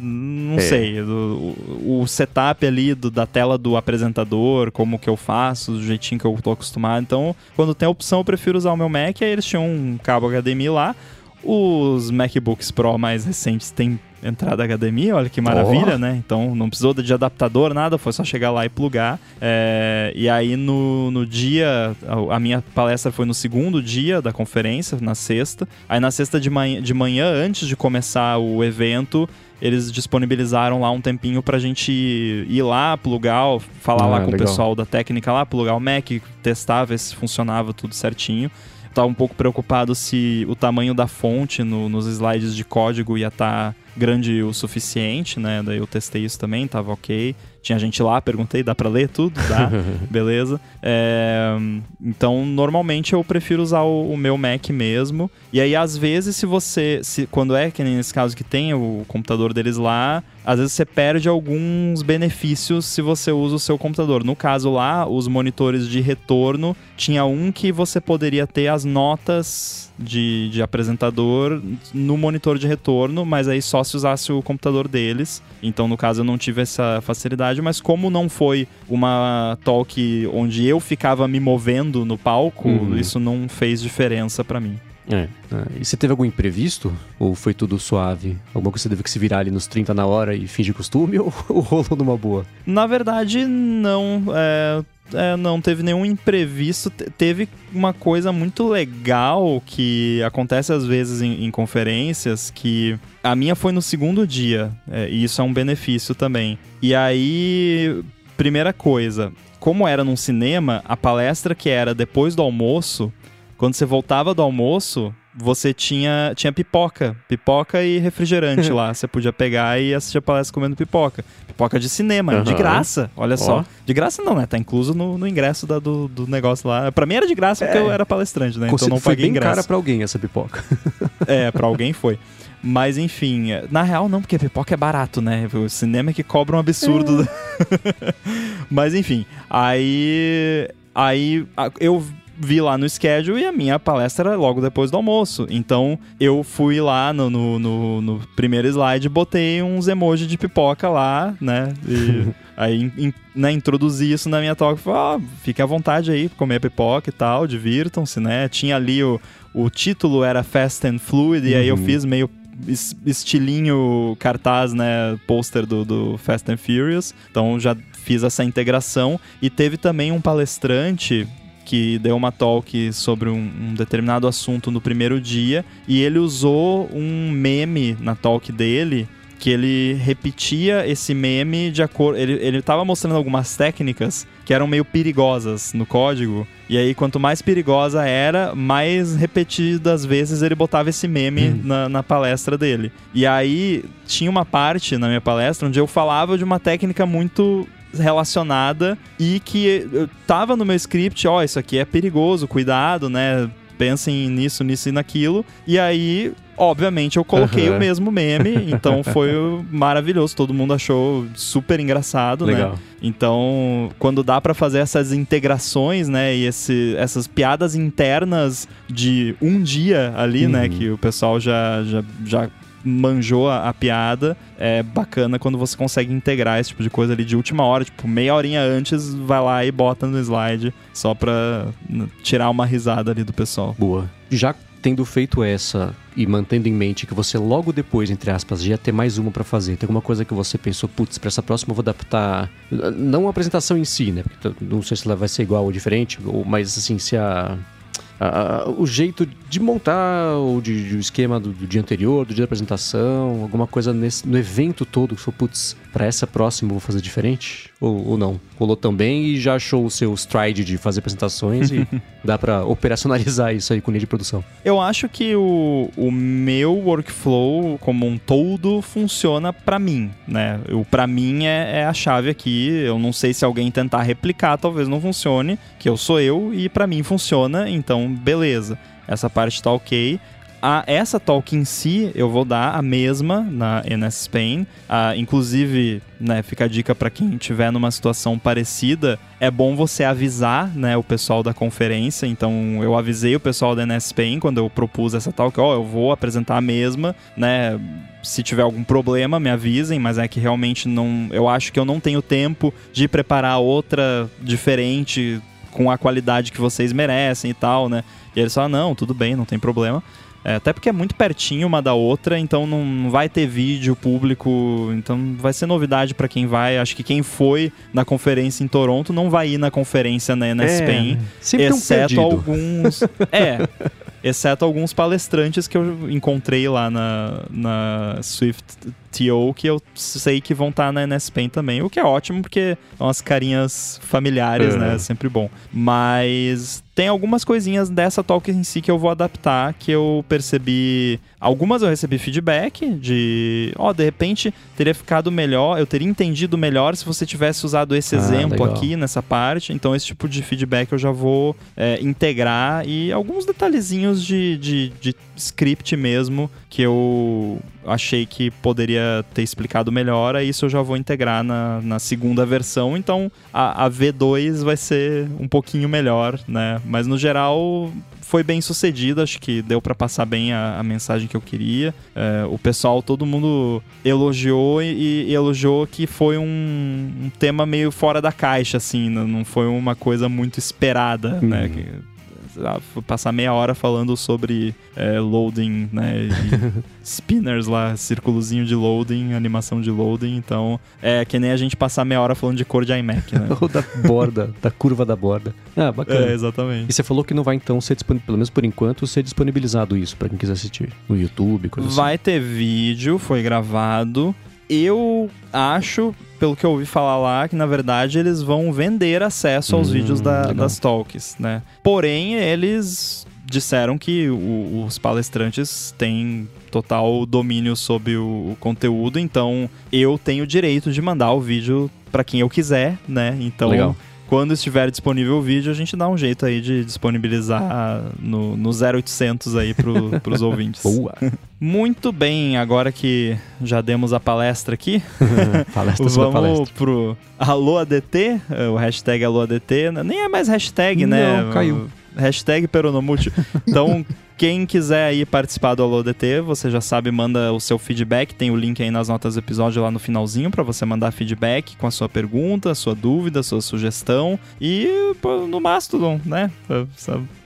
não É. sei. O, o setup ali do- da tela do apresentador, como que eu faço, do jeitinho que eu tô acostumado. Então, quando tem a opção, eu prefiro usar o meu Mac. Aí eles tinham um cabo HDMI lá. Os MacBooks Pro mais recentes têm entrada HDMI, olha que maravilha, Oh. né? Então não precisou de adaptador, nada, foi só chegar lá e plugar. É, e aí no, no dia, a, a minha palestra foi no segundo dia da conferência, na sexta. Aí na sexta de manhã, de manhã antes de começar o evento, eles disponibilizaram lá um tempinho pra gente ir lá, plugar, falar Ah, lá com legal. o pessoal da técnica lá, plugar o Mac, testar, ver se funcionava tudo certinho. Tava um pouco preocupado se o tamanho da fonte no- nos slides de código ia estar grande o suficiente, né? Daí eu testei isso também, tava ok. Tinha gente lá, perguntei, dá pra ler tudo? Dá, beleza. É, então, normalmente eu prefiro usar o, o meu Mac mesmo. E aí, às vezes, se você. Se, quando é que nem nesse caso que tem o computador deles lá, às vezes você perde alguns benefícios se você usa o seu computador. No caso lá, os monitores de retorno, tinha um que você poderia ter as notas de, de apresentador no monitor de retorno, mas aí só se usasse o computador deles. Então, no caso, eu não tive essa facilidade, mas como não foi uma talk onde eu ficava me movendo no palco, Uhum. isso não fez diferença pra mim. É. Ah, E você teve algum imprevisto? Ou foi tudo suave? Alguma coisa você teve que se virar ali nos 30 na hora e fingir costume? Ou, ou rolou numa boa? Na verdade, não. É, é, não teve nenhum imprevisto. Te- Teve uma coisa muito legal que acontece às vezes em, em conferências que a minha foi no segundo dia. é, e isso é um benefício também. E aí, primeira coisa, como era num cinema, a palestra que era depois do almoço, quando você voltava do almoço, você tinha, tinha pipoca. Pipoca e refrigerante lá. Você podia pegar e assistir a palestra comendo pipoca. Pipoca de cinema, de Aham. graça. Olha só. Ó. De graça não, né? Tá incluso no, no ingresso da- do, do negócio lá. Pra mim era de graça porque É. eu era palestrante, né? Então Consi- não foi paguei bem ingresso. cara pra alguém essa pipoca. É, pra alguém foi. Mas enfim, é, na real não, porque pipoca é barato, né? O cinema é que cobra um absurdo. Mas enfim, aí. Aí eu vi lá no schedule e a minha palestra era logo depois do almoço. Então eu fui lá no, no, no- no primeiro slide, botei uns emojis de pipoca lá, né? E aí in- né, introduzi isso na minha talk. Falei, ó, fique à vontade aí comer pipoca e tal, divirtam-se, né? Tinha ali o, o título era Fast and Fluid, e aí eu Uhum. fiz meio es- estilinho cartaz, né, pôster do, do Fast and Furious. Então já fiz essa integração e teve também um palestrante que deu uma talk sobre um, um determinado assunto no primeiro dia e ele usou um meme na talk dele que ele repetia esse meme de acordo. Ele, ele tava mostrando algumas técnicas que eram meio perigosas no código. E aí, quanto mais perigosa era, mais repetidas vezes ele botava esse meme na, na palestra dele. E aí, tinha uma parte na minha palestra onde eu falava de uma técnica muito relacionada e que eu tava no meu script, ó, isso aqui é perigoso, cuidado, né? Pensem nisso, nisso e naquilo. E aí, obviamente, eu coloquei Aham. o mesmo meme, então foi maravilhoso, todo mundo achou super engraçado, né? Legal. Então, quando dá pra fazer essas integrações, né, e esse, essas piadas internas de um dia ali, né, Uhum. que o pessoal já, já, já manjou a, a piada, é bacana quando você consegue integrar esse tipo de coisa ali de última hora, tipo, meia horinha antes, vai lá e bota no slide, só pra tirar uma risada ali do pessoal. Boa. Já tendo feito essa e mantendo em mente que você logo depois, entre aspas, ia ter mais uma pra fazer, tem alguma coisa que você pensou, putz, pra essa próxima eu vou adaptar, não a apresentação em si, né? Porque não sei se ela vai ser igual ou diferente, ou, mas assim, se a, a- o jeito de montar ou de, de esquema do, do dia anterior, do dia da apresentação, alguma coisa nesse, no evento todo que falou, putz, pra essa próxima eu vou fazer diferente? Ou, ou não? Rolou também e já achou o seu stride de fazer apresentações e dá pra operacionalizar isso aí com linha de produção. Eu acho que o, o meu workflow como um todo funciona pra mim, né? O para mim é, é a chave aqui. Eu não sei se alguém tentar replicar, talvez não funcione, que eu sou eu e pra mim funciona, então beleza. Essa parte tá ok. A, essa talk em si, eu vou dar a mesma na NS Spain. Inclusive, né, fica a dica para quem estiver numa situação parecida, é bom você avisar, né, o pessoal da conferência. Então, eu avisei o pessoal da NS Spain quando eu propus essa talk, ó, oh, eu vou apresentar a mesma, né, se tiver algum problema, me avisem, mas é que realmente não, eu acho que eu não tenho tempo de preparar outra diferente com a qualidade que vocês merecem e tal, né? E eles falam, não, tudo bem, não tem problema. É, até porque é muito pertinho uma da outra, então não vai ter vídeo público, então vai ser novidade para quem vai. Acho que quem foi na conferência em Toronto não vai ir na conferência na NSPEN, é, exceto um alguns. é, exceto alguns palestrantes que eu encontrei lá na, na Swift TO, que eu sei que vão estar tá na NSPen também, o que é ótimo, porque são umas carinhas familiares, uhum. né? Sempre bom. Mas tem algumas coisinhas dessa talk em si que eu vou adaptar, que eu percebi. Algumas eu recebi feedback de. Ó, oh, de repente teria ficado melhor, eu teria entendido melhor se você tivesse usado esse ah, exemplo legal. aqui nessa parte. Então, esse tipo de feedback eu já vou é, integrar e alguns detalhezinhos de, de, de script mesmo que eu achei que poderia ter explicado melhor, aí isso eu já vou integrar na, na segunda versão, então a, a V2 vai ser um pouquinho melhor, né? Mas no geral foi bem sucedido, acho que deu para passar bem a, a, mensagem que eu queria. É, o pessoal, todo mundo elogiou e, e elogiou que foi um, um, tema meio fora da caixa, assim, não foi uma coisa muito esperada, né? uhum. Né? passar meia hora falando sobre é, loading, né? spinners lá, círculozinho de loading, animação de loading. Então, é que nem a gente passar meia hora falando de cor de iMac, né? Ou da borda, da curva da borda. Ah, bacana. É, exatamente. E você falou que não vai então ser disponibilizado, pelo menos por enquanto, ser disponibilizado isso para quem quiser assistir no YouTube, coisa Vai assim. ter vídeo, foi gravado. Eu acho, pelo que eu ouvi falar lá, que na verdade eles vão vender acesso aos hum, vídeos da, das talks, né? Porém, eles disseram que o, os palestrantes têm total domínio sobre o, o, conteúdo, então eu tenho o direito de mandar o vídeo para quem eu quiser, né? Então Legal quando estiver disponível o vídeo, a gente dá um jeito aí de disponibilizar no, no 0800 aí pro, pros ouvintes. Boa! Muito bem, agora que já demos a palestra aqui, palestra vamos palestra. pro Alô ADT, o hashtag Alô ADT, nem é mais hashtag, Não, né? caiu. Hashtag Peronomútil. Então, quem quiser aí participar do Alô DT, você já sabe, manda o seu feedback. Tem o link aí nas notas do episódio lá no finalzinho para você mandar feedback com a sua pergunta, sua dúvida, sua sugestão. E no Mastodon, né?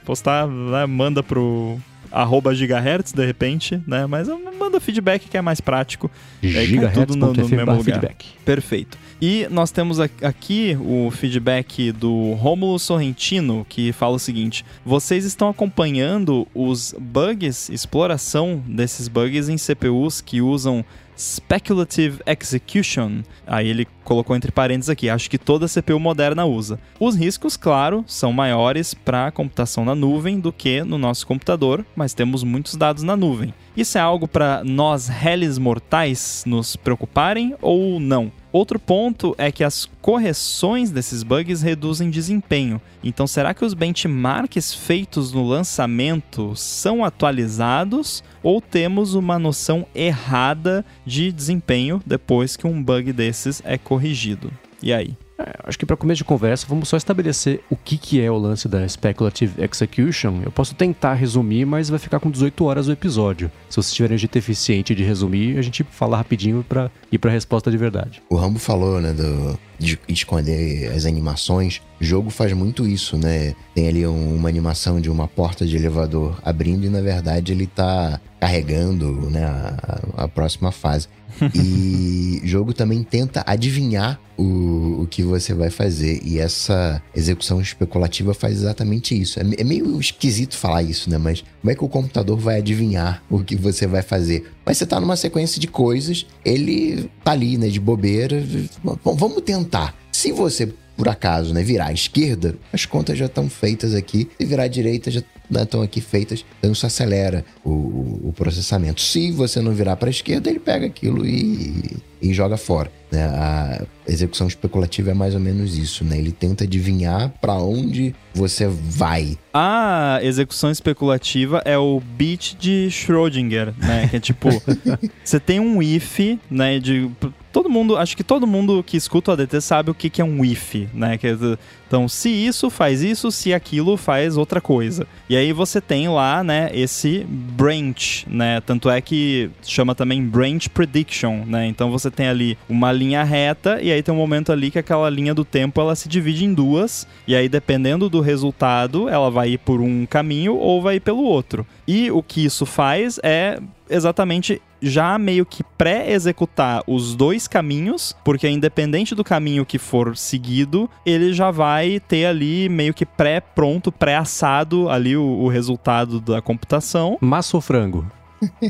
Postar, né? manda pro arroba gigahertz de repente, né? Mas manda feedback que é mais prático. Gigahertz. É, tudo no, no mesmo lugar. Feedback. Perfeito. E nós temos aqui o feedback do Rômulo Sorrentino, que fala o seguinte: vocês estão acompanhando os bugs, exploração desses bugs em CPUs que usam Speculative Execution. Aí ele colocou entre parênteses aqui, acho que toda CPU moderna usa. Os riscos, claro, são maiores para computação na nuvem do que no nosso computador, mas temos muitos dados na nuvem. Isso é algo para nós réis mortais nos preocuparem ou não? Outro ponto é que as correções desses bugs reduzem desempenho. Então, será que os benchmarks feitos no lançamento são atualizados ou temos uma noção errada de desempenho depois que um bug desses é corrigido? E aí? É, acho que para começo de conversa, vamos só estabelecer o que, que é o lance da Speculative Execution. Eu posso tentar resumir, mas vai ficar com 18 horas o episódio. Se vocês tiverem jeito eficiente de resumir, a gente fala rapidinho para ir para a resposta de verdade. O Rambo falou, né, do, de esconder as animações. O jogo faz muito isso, né? Tem ali um, uma animação de uma porta de elevador abrindo e, na verdade, ele tá carregando né, a, a próxima fase. e jogo também tenta adivinhar o, o que você vai fazer. E essa execução especulativa faz exatamente isso. É, é, meio esquisito falar isso, né? Mas como é que o computador vai adivinhar o que você vai fazer? Mas você tá numa sequência de coisas, ele tá ali, né, de bobeira. Bom, vamos tentar. Se você por acaso, né, virar à esquerda, as contas já estão feitas aqui. Se virar à direita, já estão né, aqui feitas. Então isso acelera o, o, processamento. Se você não virar para a esquerda, ele pega aquilo e, e joga fora. Né? A execução especulativa é mais ou menos isso, né? Ele tenta adivinhar para onde você vai. A execução especulativa é o beat de Schrödinger, né? Que é tipo, você tem um if, né? De todo mundo, acho que todo mundo que escuta o ADT sabe o que, que é um if, né? Que, então, se isso faz isso, se aquilo faz outra coisa. E aí você tem lá, né, esse branch, né? Tanto é que chama também branch prediction, né? Então você tem ali uma linha reta e aí tem um momento ali que aquela linha do tempo ela se divide em duas e aí dependendo do resultado, ela vai ir por um caminho ou vai ir pelo outro. E o que isso faz é exatamente já meio que pré-executar os dois caminhos, porque independente do caminho que for seguido, ele já vai ter ali meio que pré-pronto, pré-assado ali o, o resultado da computação. Massa ou frango?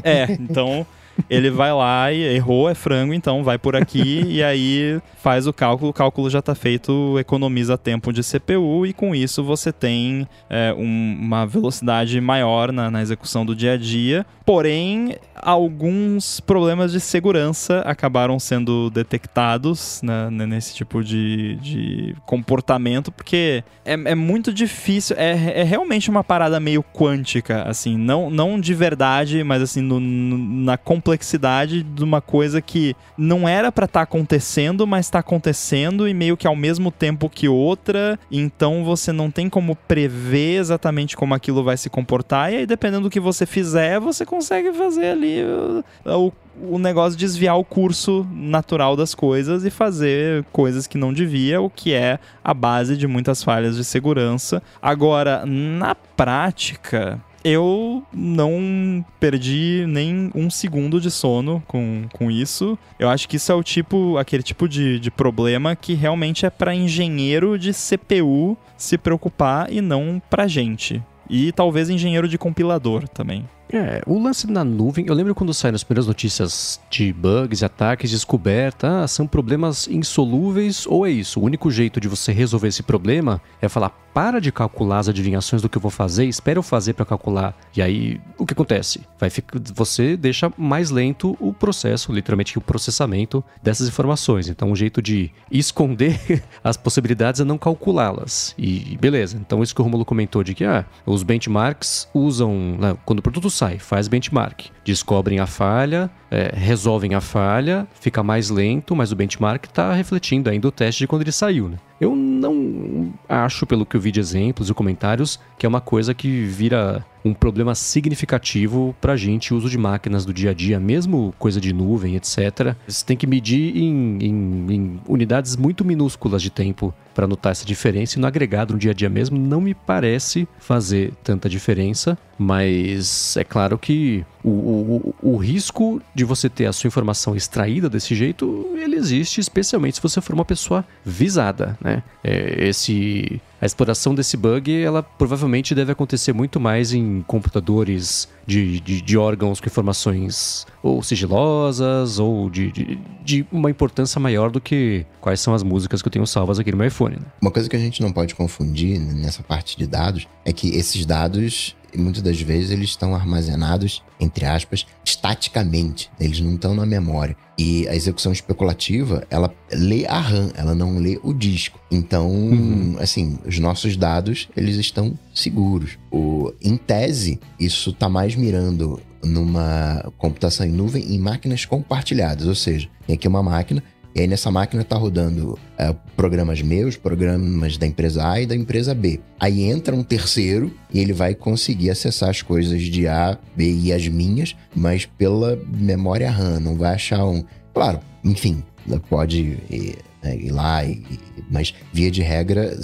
É, então ele vai lá e errou, é frango, então vai por aqui e aí faz o cálculo, o cálculo já está feito, economiza tempo de CPU e com isso você tem é, um, uma velocidade maior na, na execução do dia a dia. Porém, alguns problemas de segurança acabaram sendo detectados né, nesse tipo de, de comportamento, porque é, é muito difícil, é, é realmente uma parada meio quântica, assim, não, não de verdade, mas assim, no, no, na complexidade de uma coisa que não era para estar tá acontecendo, mas está acontecendo e meio que ao mesmo tempo que outra, então você não tem como prever exatamente como aquilo vai se comportar, e aí dependendo do que você fizer, você consegue fazer ali o, o, o negócio de desviar o curso natural das coisas e fazer coisas que não devia, o que é a base de muitas falhas de segurança. Agora, na prática, eu não perdi nem um segundo de sono com, com isso. Eu acho que isso é o tipo, aquele tipo de, de problema que realmente é para engenheiro de CPU se preocupar e não pra gente. E talvez engenheiro de compilador também. É, o lance na nuvem, eu lembro quando saíram as primeiras notícias de bugs, ataques, descoberta, ah, são problemas insolúveis ou é isso? O único jeito de você resolver esse problema é falar, para de calcular as adivinhações do que eu vou fazer, espera eu fazer para calcular. E aí, o que acontece? Vai ficar, você deixa mais lento o processo, literalmente o processamento dessas informações. Então, um jeito de esconder as possibilidades é não calculá-las. E beleza. Então, isso que o Romulo comentou de que ah, os benchmarks usam, né, quando o produto sai, faz benchmark, descobrem a falha, é, resolvem a falha, fica mais lento, mas o benchmark está refletindo ainda o teste de quando ele saiu, né? Eu não acho, pelo que eu vi de exemplos e comentários, que é uma coisa que vira um problema significativo para a gente, o uso de máquinas do dia a dia, mesmo coisa de nuvem, etc. Você tem que medir em, em, em unidades muito minúsculas de tempo para notar essa diferença e no agregado, no dia a dia mesmo, não me parece fazer tanta diferença, mas é claro que o, o, o, risco de você ter a sua informação extraída desse jeito, ele existe, especialmente se você for uma pessoa visada, né? É, esse a exploração desse bug, ela provavelmente deve acontecer muito mais em computadores de, de, de órgãos com informações ou sigilosas ou de, de, de, uma importância maior do que quais são as músicas que eu tenho salvas aqui no meu iPhone. Né? Uma coisa que a gente não pode confundir nessa parte de dados é que esses dados e muitas das vezes eles estão armazenados, entre aspas, estaticamente. Eles não estão na memória. E a execução especulativa, ela lê a RAM, ela não lê o disco. Então, uhum. assim, os nossos dados, eles estão seguros. O, em tese, isso está mais mirando numa computação em nuvem em máquinas compartilhadas, ou seja, tem aqui uma máquina e aí nessa máquina tá rodando é, programas meus, programas da empresa A e da empresa B. Aí entra um terceiro e ele vai conseguir acessar as coisas de A, B e as minhas, mas pela memória RAM, não vai achar um. Claro, enfim, pode ir, né, ir lá, e, mas via de regra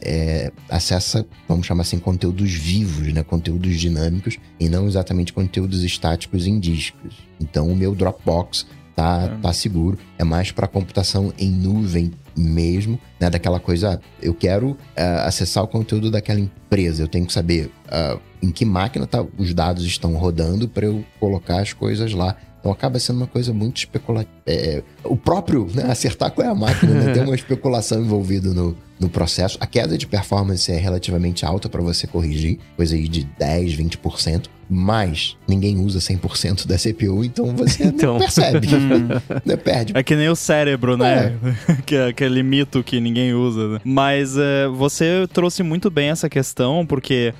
é, acessa, vamos chamar assim, conteúdos vivos, né? conteúdos dinâmicos e não exatamente conteúdos estáticos em discos. Então o meu Dropbox tá, é. tá seguro. É mais para computação em nuvem mesmo, né? Daquela coisa, eu quero uh, acessar o conteúdo daquela empresa, eu tenho que saber uh, em que máquina tá, os dados estão rodando para eu colocar as coisas lá. Então acaba sendo uma coisa muito especulativa é, o próprio né, acertar qual é a máquina, né, tem uma especulação envolvida no, no processo. A queda de performance é relativamente alta para você corrigir, coisa aí de 10, 20%, mas ninguém usa 100% da CPU, então você então. não percebe, né, perde. É que nem o cérebro, né? É. que é aquele mito que ninguém usa. Né? Mas é, você trouxe muito bem essa questão, porque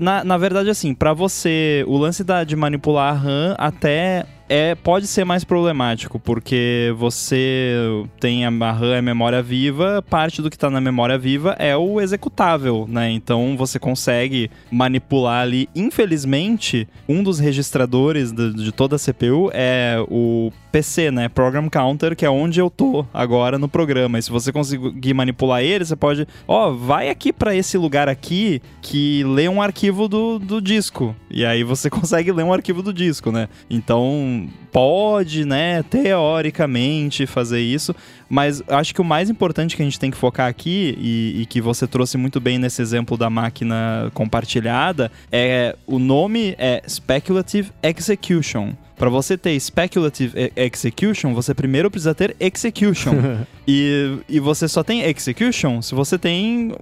na, na verdade, assim, para você, o lance da, de manipular a RAM até é, pode ser mais problemático, porque você tem a RAM, a memória viva, parte do que está na memória viva é o executável, né? Então você consegue manipular ali. Infelizmente, um dos registradores de, de toda a CPU é o PC, né? Program Counter, que é onde eu tô agora no programa. E se você conseguir manipular ele, você pode, ó, oh, vai aqui para esse lugar aqui que lê um arquivo do, do disco. E aí você consegue ler um arquivo do disco, né? Então, and pode, né, teoricamente fazer isso, mas acho que o mais importante que a gente tem que focar aqui, e, e, que você trouxe muito bem nesse exemplo da máquina compartilhada, é o nome é Speculative Execution. Para você ter speculative execution, você primeiro precisa ter execution. e, e você só tem execution se você tem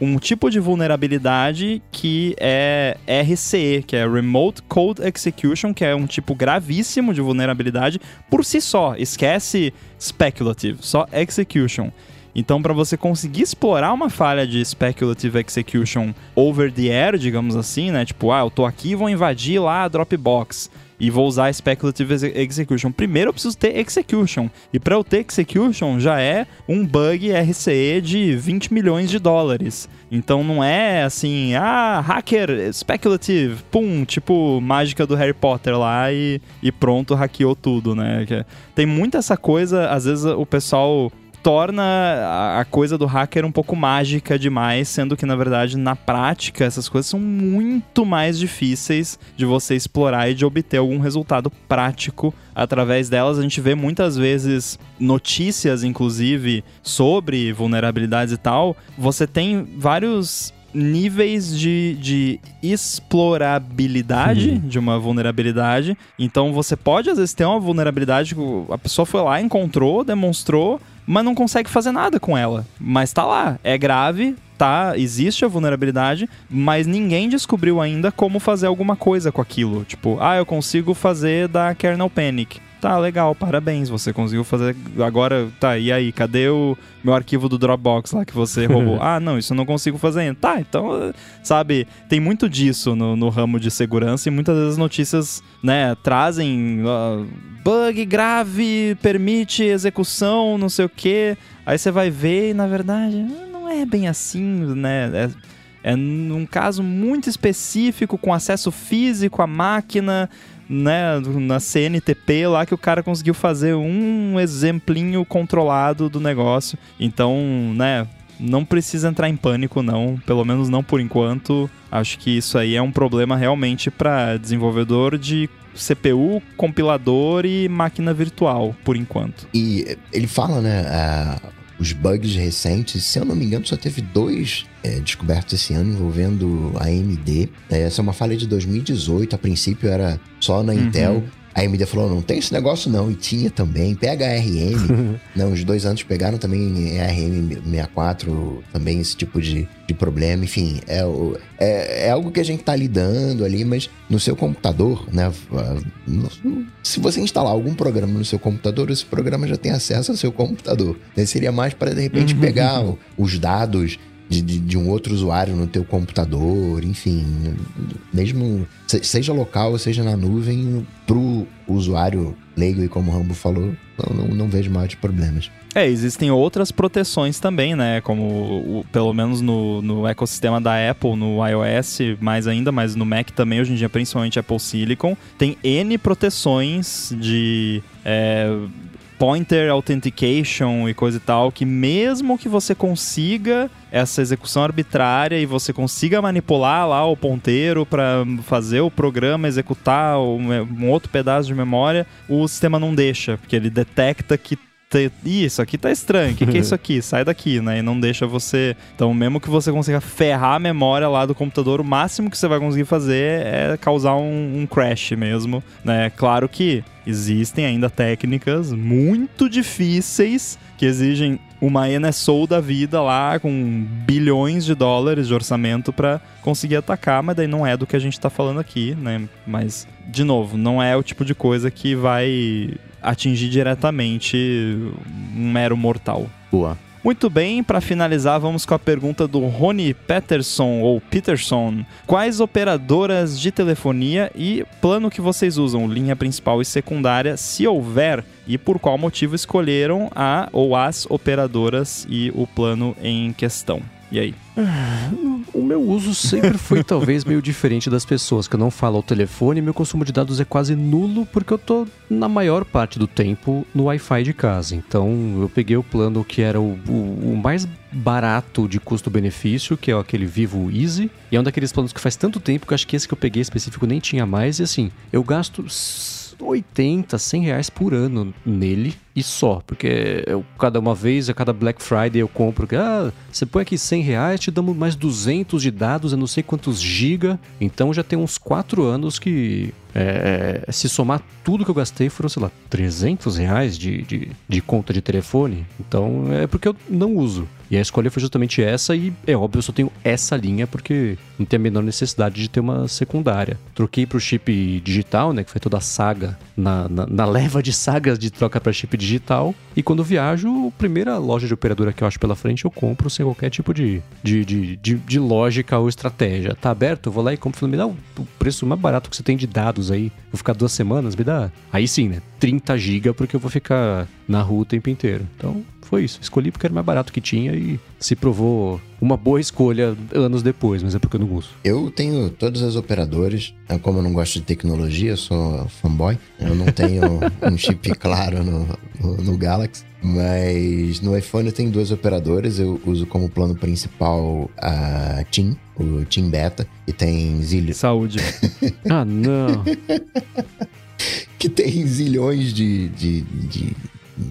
um tipo de vulnerabilidade que é RCE, que é Remote Code Execution, que é um tipo gravíssimo de vulnerabilidade por si só. Esquece speculative, só execution. Então, para você conseguir explorar uma falha de speculative execution over the air, digamos assim, né? Tipo, ah, eu tô aqui e vou invadir lá a Dropbox e vou usar speculative execution. Primeiro eu preciso ter execution. E para eu ter execution já é um bug RCE de 20 milhões de dólares. Então não é assim, ah, hacker speculative, pum, tipo mágica do Harry Potter lá e, e pronto, hackeou tudo, né? Tem muita essa coisa, às vezes o pessoal torna a coisa do hacker um pouco mágica demais, sendo que na verdade na prática essas coisas são muito mais difíceis de você explorar e de obter algum resultado prático através delas. A gente vê muitas vezes notícias, inclusive, sobre vulnerabilidades e tal. Você tem vários níveis de, de explorabilidade uhum. de uma vulnerabilidade. Então você pode às vezes ter uma vulnerabilidade que a pessoa foi lá, encontrou, demonstrou, mas não consegue fazer nada com ela. Mas tá lá, é grave, tá, existe a vulnerabilidade, mas ninguém descobriu ainda como fazer alguma coisa com aquilo. Tipo, ah, eu consigo fazer da kernel panic. Tá, legal, parabéns, você conseguiu fazer. Agora, tá, e aí, cadê o meu arquivo do Dropbox lá que você roubou? ah, não, isso eu não consigo fazer ainda. Tá, então, sabe, tem muito disso no, no ramo de segurança e muitas vezes as notícias, né, trazem uh, bug grave, permite execução, não sei o quê. Aí você vai ver e, na verdade, não é bem assim, né? É, é num caso muito específico, com acesso físico à máquina, né, na CNTP lá que o cara conseguiu fazer um exemplinho controlado do negócio. Então, né, não precisa entrar em pânico não, pelo menos não por enquanto. Acho que isso aí é um problema realmente para desenvolvedor de CPU, compilador e máquina virtual, por enquanto. E ele fala, né, os bugs recentes, se eu não me engano, só teve dois é, descobertos esse ano envolvendo a AMD. É, essa é uma falha de 2018, a princípio era só na uhum. Intel. A AMD falou, não tem esse negócio não, e tinha também, pega ARM, não, os dois anos pegaram também ARM64, também esse tipo de, de problema, enfim, é, é, é algo que a gente tá lidando ali, mas no seu computador, né, se você instalar algum programa no seu computador, esse programa já tem acesso ao seu computador, né? seria mais para de repente uhum. pegar os dados de, de, de, um outro usuário no teu computador, enfim, mesmo seja local, seja na nuvem, pro usuário leigo e como o Rambo falou, não, não, vejo maiores problemas. É, existem outras proteções também, né? Como o, pelo menos no, no ecossistema da Apple, no iOS, mais ainda, mas no Mac também, hoje em dia, principalmente Apple Silicon, tem N proteções de. É, pointer authentication e coisa e tal, que mesmo que você consiga essa execução arbitrária e você consiga manipular lá o ponteiro para fazer o programa executar um outro pedaço de memória, o sistema não deixa, porque ele detecta que Ih, isso aqui tá estranho, o que, que é isso aqui? Sai daqui, né? E não deixa você. Então, mesmo que você consiga ferrar a memória lá do computador, o máximo que você vai conseguir fazer é causar um, um crash mesmo, né? Claro que existem ainda técnicas muito difíceis que exigem uma NSO da vida lá com bilhões de dólares de orçamento para conseguir atacar, mas daí não é do que a gente tá falando aqui, né? Mas, de novo, não é o tipo de coisa que vai atingir diretamente um mero mortal. Boa. Muito bem, para finalizar, vamos com a pergunta do Rony Peterson ou Peterson. Quais operadoras de telefonia e plano que vocês usam, linha principal e secundária, se houver, e por qual motivo escolheram a ou as operadoras e o plano em questão? E aí? O meu uso sempre foi talvez meio diferente das pessoas, que eu não falo ao telefone, meu consumo de dados é quase nulo porque eu tô na maior parte do tempo no Wi-Fi de casa. Então eu peguei o plano que era o, o- o mais barato de custo-benefício, que é aquele Vivo Easy, e é um daqueles planos que faz tanto tempo que eu acho que esse que eu peguei específico nem tinha mais, e assim, eu gasto 80, 100 reais por ano nele e só, porque eu, cada uma vez, a cada Black Friday eu compro, ah, você põe aqui 100 reais, te damos mais 200 de dados, eu não sei quantos giga, então já tem uns 4 anos que é, se somar tudo que eu gastei foram, sei lá, 300 reais de, de, de conta de telefone, então é porque eu não uso. E a escolha foi justamente essa, e é óbvio, eu só tenho essa linha porque não tem a menor necessidade de ter uma secundária. Troquei pro chip digital, né? Que foi toda a saga, na, na, na leva de sagas de troca para chip digital. E quando viajo, a primeira loja de operadora que eu acho pela frente, eu compro sem qualquer tipo de, de, de, de, de lógica ou estratégia. Tá aberto? Eu vou lá e compro. Me dá o preço mais barato que você tem de dados aí. Vou ficar duas semanas, me dá. Aí sim, né? 30 GB porque eu vou ficar na rua o tempo inteiro. Então, foi isso. Escolhi porque era o mais barato que tinha e se provou uma boa escolha anos depois, mas é porque eu não uso. Eu tenho todas as operadoras. É, Como eu não gosto de tecnologia, eu sou fanboy. Eu não tenho um chip claro no, no, no Galaxy. Mas no iPhone eu tenho duas operadoras. Eu uso como plano principal a TIM, o TIM Beta, que tem zilhões, Saúde. Ah, não. que tem zilhões de, de, de,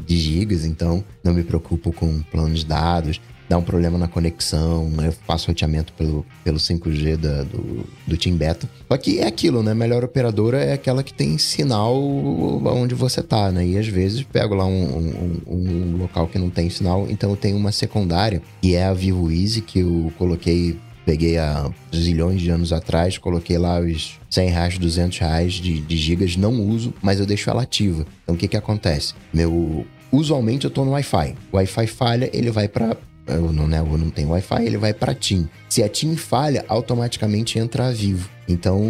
de gigas, então não me preocupo com planos de dados. Dá um problema na conexão, eu faço roteamento pelo, pelo 5G da- do, do Team Beta. Só que é aquilo, né? Melhor operadora é aquela que tem sinal onde você tá, né? E às vezes pego lá um, um- um local que não tem sinal, então eu tenho uma secundária, que é a Vivo Easy, que eu coloquei Peguei há zilhões de anos atrás, coloquei lá os 100 reais, 200 reais de, de gigas, não uso, mas eu deixo ela ativa. Então o que que acontece? Meu, usualmente eu tô no Wi-Fi. O Wi-Fi falha, ele vai para não, né, eu não tenho Wi-Fi, ele vai para TIM. Se a TIM falha, automaticamente entra a Vivo. Então,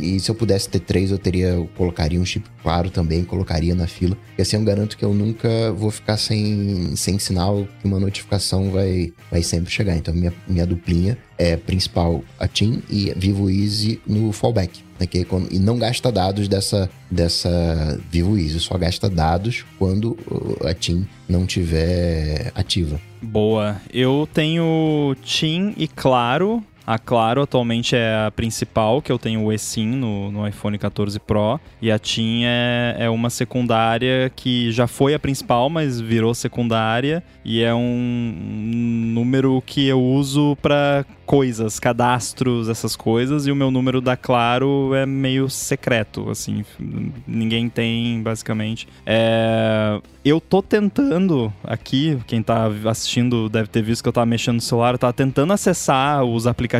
e se eu pudesse ter três, eu teria, eu colocaria um chip claro também, colocaria na fila. E assim eu garanto que eu nunca vou ficar sem, sem sinal, que uma notificação vai, vai sempre chegar. Então, minha, minha duplinha é principal a TIM e Vivo Easy no fallback. Né, que é quando- e não gasta dados dessa, dessa Vivo Easy, só gasta dados quando uh, a TIM não tiver ativa. Boa. Eu tenho TIM e Claro. A Claro atualmente é a principal, que eu tenho o eSIM no, no iPhone 14 Pro. E a TIM é, é uma secundária que já foi a principal, mas virou secundária. E é um número que eu uso para coisas, cadastros, essas coisas. E o meu número da Claro é meio secreto, assim. Ninguém tem, basicamente. É, eu tô tentando aqui, quem tá assistindo deve ter visto que eu tava mexendo no celular, eu tava tentando acessar os aplicativos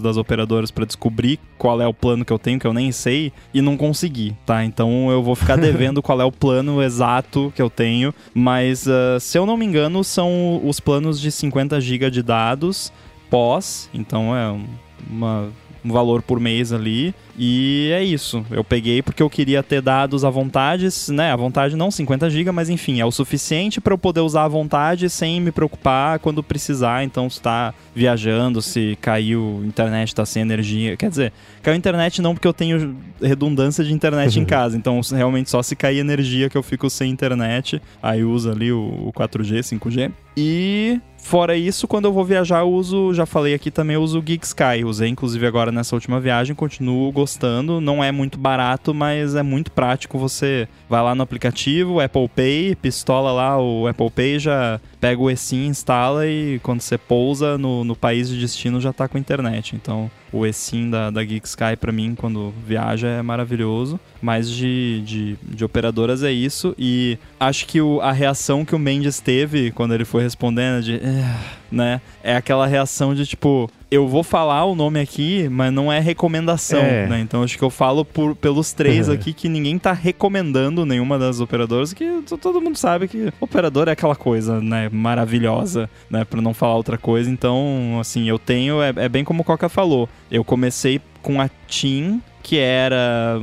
das operadoras para descobrir qual é o plano que eu tenho, que eu nem sei, e não consegui, tá? Então eu vou ficar devendo qual é o plano exato que eu tenho, mas ah, se eu não me engano, são os planos de 50 GB de dados pós, então é um- uma um valor por mês ali. E é isso. Eu peguei porque eu queria ter dados à vontade, né? À vontade não 50 GB, mas enfim, é o suficiente para eu poder usar à vontade sem me preocupar quando precisar. Então, se tá viajando, se caiu internet, tá sem energia. Quer dizer, caiu internet não porque eu tenho redundância de internet em casa. Então, realmente só se cair energia que eu fico sem internet. Aí usa ali o, o 4G, 5G. E fora isso, quando eu vou viajar, eu uso, já falei aqui também, eu uso o Geek Sky. Usei inclusive agora nessa última viagem, continuo gostando. Não é muito barato, mas é muito prático. Você vai lá no aplicativo, Apple Pay, pistola lá o Apple Pay, já pega o eSIM, instala e quando você pousa no, no país de destino já tá com internet. Então o eSIM da, da Geek Sky para mim, quando viaja, é maravilhoso. Mas de, de, de operadoras é isso. E acho que o, a reação que o Mendes teve quando ele foi respondendo de. "Eh", né? É aquela reação de tipo. Eu vou falar o nome aqui, mas não é recomendação, É. né? Então acho que eu falo por, pelos três Uhum. aqui que ninguém tá recomendando nenhuma das operadoras, que todo mundo sabe que operador é aquela coisa, né? Maravilhosa, né? Pra não falar outra coisa. Então, assim, eu tenho. É, é bem como o Coca falou. Eu comecei com a TIM, que era.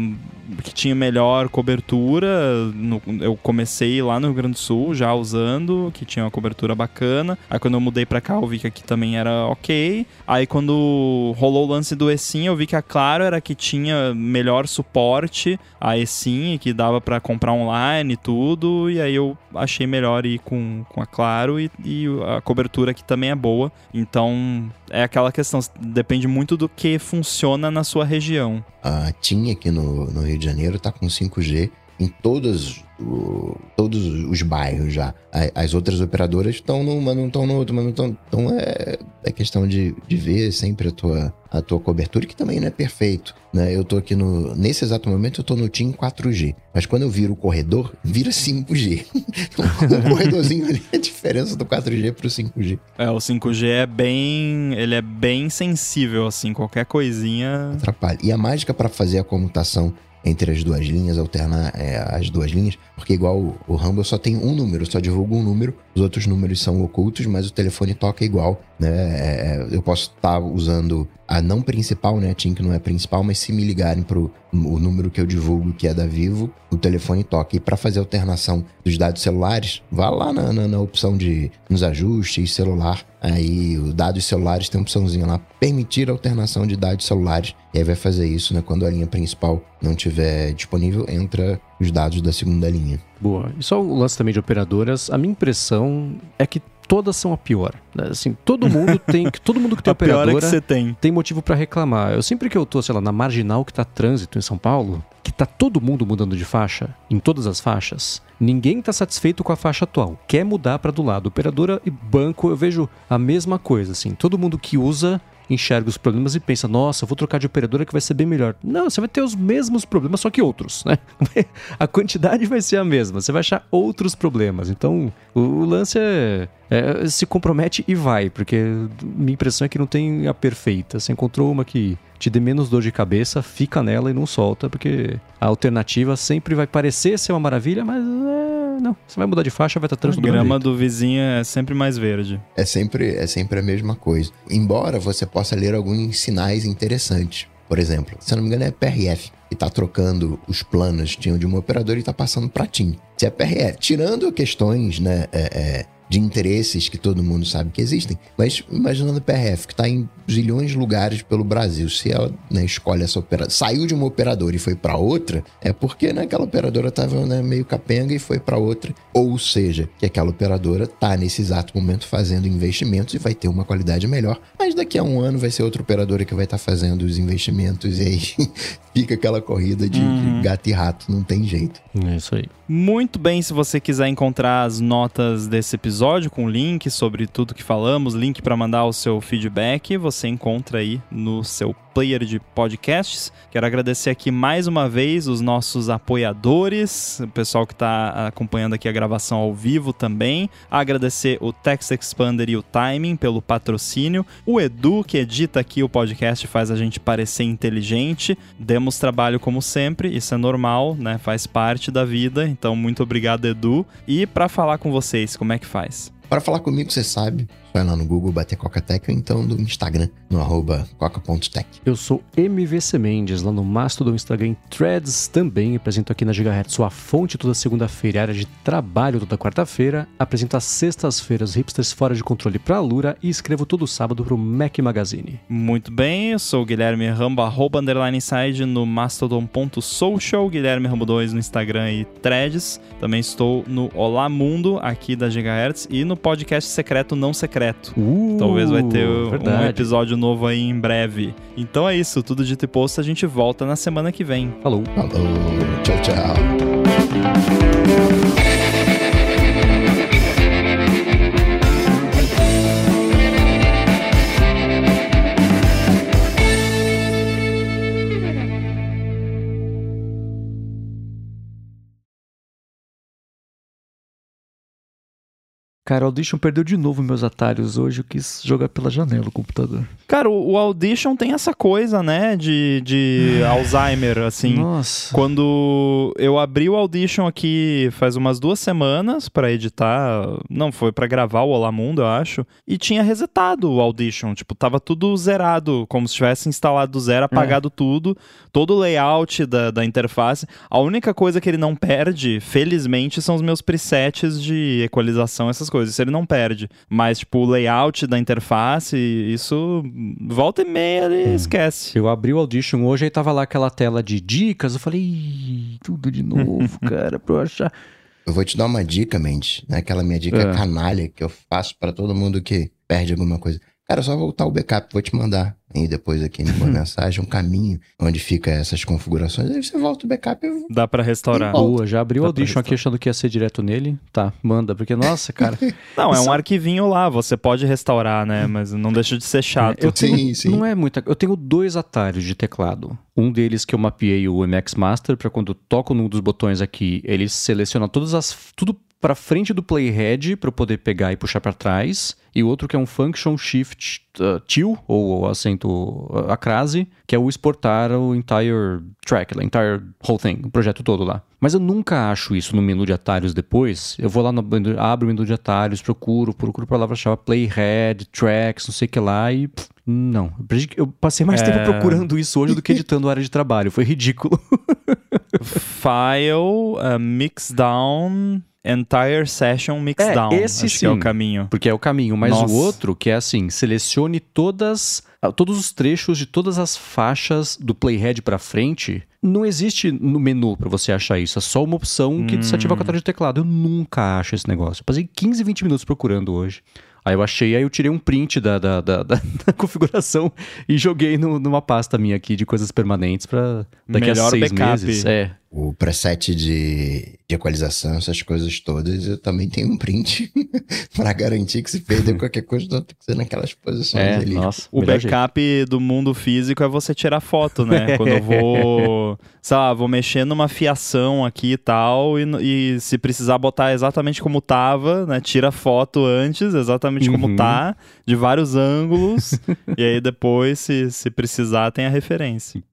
Que tinha melhor cobertura. No- eu comecei lá no Rio Grande do Sul já usando, que tinha uma cobertura bacana. Aí quando eu mudei pra cá, eu vi que aqui também era ok. Aí quando rolou o lance do eSIM, eu vi que a Claro era que tinha melhor suporte a eSIM, que dava pra comprar online e tudo. E aí eu achei melhor ir com, com a Claro e, e a cobertura aqui também é boa. Então é aquela questão, depende muito do que funciona na sua região. A TIM aqui no, no Rio de Janeiro tá com 5G em todos, o- todos os bairros já. As outras operadoras estão num, mas não estão no outro, mas não estão. Então é, é questão de, de ver sempre a tua, a tua cobertura, que também não é perfeito. Né? Eu tô aqui no. Nesse exato momento eu tô no TIM 4G. Mas quando eu viro o corredor, vira 5G. o corredorzinho ali é a diferença do 4G pro 5G. É, o 5G é bem. Ele é bem sensível, assim, qualquer coisinha. atrapalha. E a mágica para fazer a comutação entre as duas linhas, alternar é, as duas linhas, porque igual o, o Rumble só tem um número, só divulga um número, os outros números são ocultos, mas o telefone toca igual, né? É, eu posso estar usando a não principal, né? A TIM que não é principal, mas se me ligarem pro o número que eu divulgo, que é da Vivo, o telefone toca. E para fazer a alternação dos dados celulares, vá lá na, na, na opção de nos ajustes, celular, aí o dados celulares tem uma opçãozinha lá, permitir a alternação de dados celulares. E aí vai fazer isso, né? Quando a linha principal não estiver disponível, entra os dados da segunda linha. Boa. E só o lance também de operadoras, a minha impressão é que todas são a pior. né? Assim, todo mundo tem, todo mundo que tem A pior é operadora que tem. tem motivo pra reclamar. Eu sempre que eu tô, sei lá, na marginal que tá trânsito em São Paulo, que tá todo mundo mudando de faixa, em todas as faixas, ninguém tá satisfeito com a faixa atual. Quer mudar pra do lado. Operadora e banco, eu vejo a mesma coisa, assim. Todo mundo que usa enxerga os problemas e pensa, nossa, vou trocar de operadora que vai ser bem melhor. Não, você vai ter os mesmos problemas, só que outros, né? A quantidade vai ser a mesma, você vai achar outros problemas. Então, o, o lance é, é, se compromete e vai, porque minha impressão é que não tem a perfeita. Você encontrou uma que te dê menos dor de cabeça, fica nela e não solta, porque a alternativa sempre vai parecer ser uma maravilha, mas é, não. Você vai mudar de faixa, vai estar A trânsito do mesmo grama jeito. do vizinho é sempre mais verde. É sempre, é sempre a mesma coisa. Embora você possa ler alguns sinais interessantes. Por exemplo, se eu não me engano é PRF, que tá trocando os planos de uma operadora e tá passando pra TIM. Se é PRF, tirando questões, né, é, é, de interesses que todo mundo sabe que existem, mas imaginando a PRF, que tá em zilhões de lugares pelo Brasil, se ela né, escolhe essa operadora, saiu de uma operadora e foi pra outra, é porque né, aquela operadora tava né, meio capenga e foi pra outra. Ou seja, que aquela operadora tá nesse exato momento fazendo investimentos e vai ter uma qualidade melhor, mas daqui a um ano vai ser outra operadora que vai estar fazendo os investimentos e aí fica aquela corrida de, de gato e rato, não tem jeito. É isso aí. Muito bem, se você quiser encontrar as notas desse episódio com link sobre tudo que falamos, link para mandar o seu feedback, você encontra aí no seu player de podcasts. Quero agradecer aqui mais uma vez os nossos apoiadores, o pessoal que está acompanhando aqui a gravação ao vivo também. Agradecer o Text Expander e o Timing pelo patrocínio. O Edu, que edita aqui o podcast, faz a gente parecer inteligente. Demos trabalho como sempre, isso é normal, né? Faz parte da vida. Então, muito obrigado, Edu. E para falar com vocês, como é que faz? Para falar comigo, você sabe, vai lá no Google bater Coca-Tech ou então no Instagram, no arroba coca.tech. Eu sou MVC Mendes, lá no Mastodon, Instagram, Threads também. Apresento aqui na Gigahertz sua fonte toda segunda-feira, área de trabalho toda quarta-feira. Apresento às sextas-feiras hipsters fora de controle pra Lura e escrevo todo sábado pro Mac Magazine. Muito bem, eu sou o Guilherme Rambo, arroba underline inside no mastodon.social, Guilherme Rambo 2 no Instagram e threads. Também estou no Olá Mundo, aqui da Gigahertz, e no podcast secreto não secreto secreto. Uh, Talvez vai ter um verdade. episódio novo aí em breve. Então é isso, tudo dito e posto, a gente volta na semana que vem. Falou. Falou, tchau, tchau. Cara, o Audition perdeu de novo meus atalhos hoje. Eu quis jogar pela janela o computador. Cara, o, o Audition tem essa coisa, né, de, de Alzheimer, assim. Nossa. Quando eu abri o Audition aqui faz umas duas semanas pra editar, não, foi pra gravar o Olá Mundo, eu acho, e tinha resetado o Audition, tipo, tava tudo zerado, como se tivesse instalado do zero, apagado tudo, todo o layout da, da interface. A única coisa que ele não perde, felizmente, são os meus presets de equalização, essas coisas, isso ele não perde. Mas, tipo, o layout da interface, isso volta e meia ele esquece. Eu abri o Audition hoje e tava lá aquela tela de dicas. Eu falei, "Ih, tudo de novo, cara, pra eu achar. Eu vou te dar uma dica, Mendes, né? Aquela minha dica É. canalha que eu faço pra todo mundo que perde alguma coisa. Cara, é só voltar o backup, vou te mandar aí depois aqui numa mensagem, um caminho onde fica essas configurações. Aí você volta o backup e Dá pra restaurar. Boa, já abri o Audition aqui achando que ia ser direto nele. Tá, manda, porque, nossa, cara. Não, é um Isso- arquivinho lá, você pode restaurar, né? Mas não deixa de ser chato. eu tenho, Sim, sim. Não é muita. Eu tenho dois atalhos de teclado. Um deles que eu mapeei o MX Master para quando eu toco num dos botões aqui, ele seleciona todas as tudo para frente do playhead para eu poder pegar e puxar para trás. E outro que é um function shift uh, till ou acento uh, a crase, que é o exportar o entire track, o entire whole thing, o projeto todo lá. Mas eu nunca acho isso no menu de atalhos depois. Eu vou lá no abro o menu de atalhos, procuro, procuro palavra-chave playhead, tracks, não sei o que lá e pff, não. Eu passei mais É. tempo procurando isso hoje do que editando a área de trabalho. Foi ridículo. File, uh, mixdown, entire session mixdown. esse acho que é o sim. caminho. Porque é o caminho. Mas Nossa. o outro, que é assim, selecione todas, ah, todos os trechos de todas as faixas do playhead pra frente. Não existe no menu pra você achar isso. É só uma opção que desativa com a tela de teclado. Eu nunca acho esse negócio. Eu passei 15, 20 minutos procurando hoje. Aí eu achei, aí eu tirei um print da, da, da- da- da configuração e joguei no- numa pasta minha aqui de coisas permanentes pra daqui a Melhor seis backup. meses. É. o preset de, de equalização, essas coisas todas, eu também tenho um print pra garantir que se perder qualquer coisa, não tem que ser naquelas posições É, ali. nossa. O melhor jeito. backup do mundo físico é você tirar foto, né? Quando eu vou, sei lá, vou mexer numa fiação aqui e tal, e, e se precisar botar exatamente como tava, né? Tira foto antes, exatamente como Uhum. tá, de vários ângulos, e aí depois, se, se precisar, tem a referência.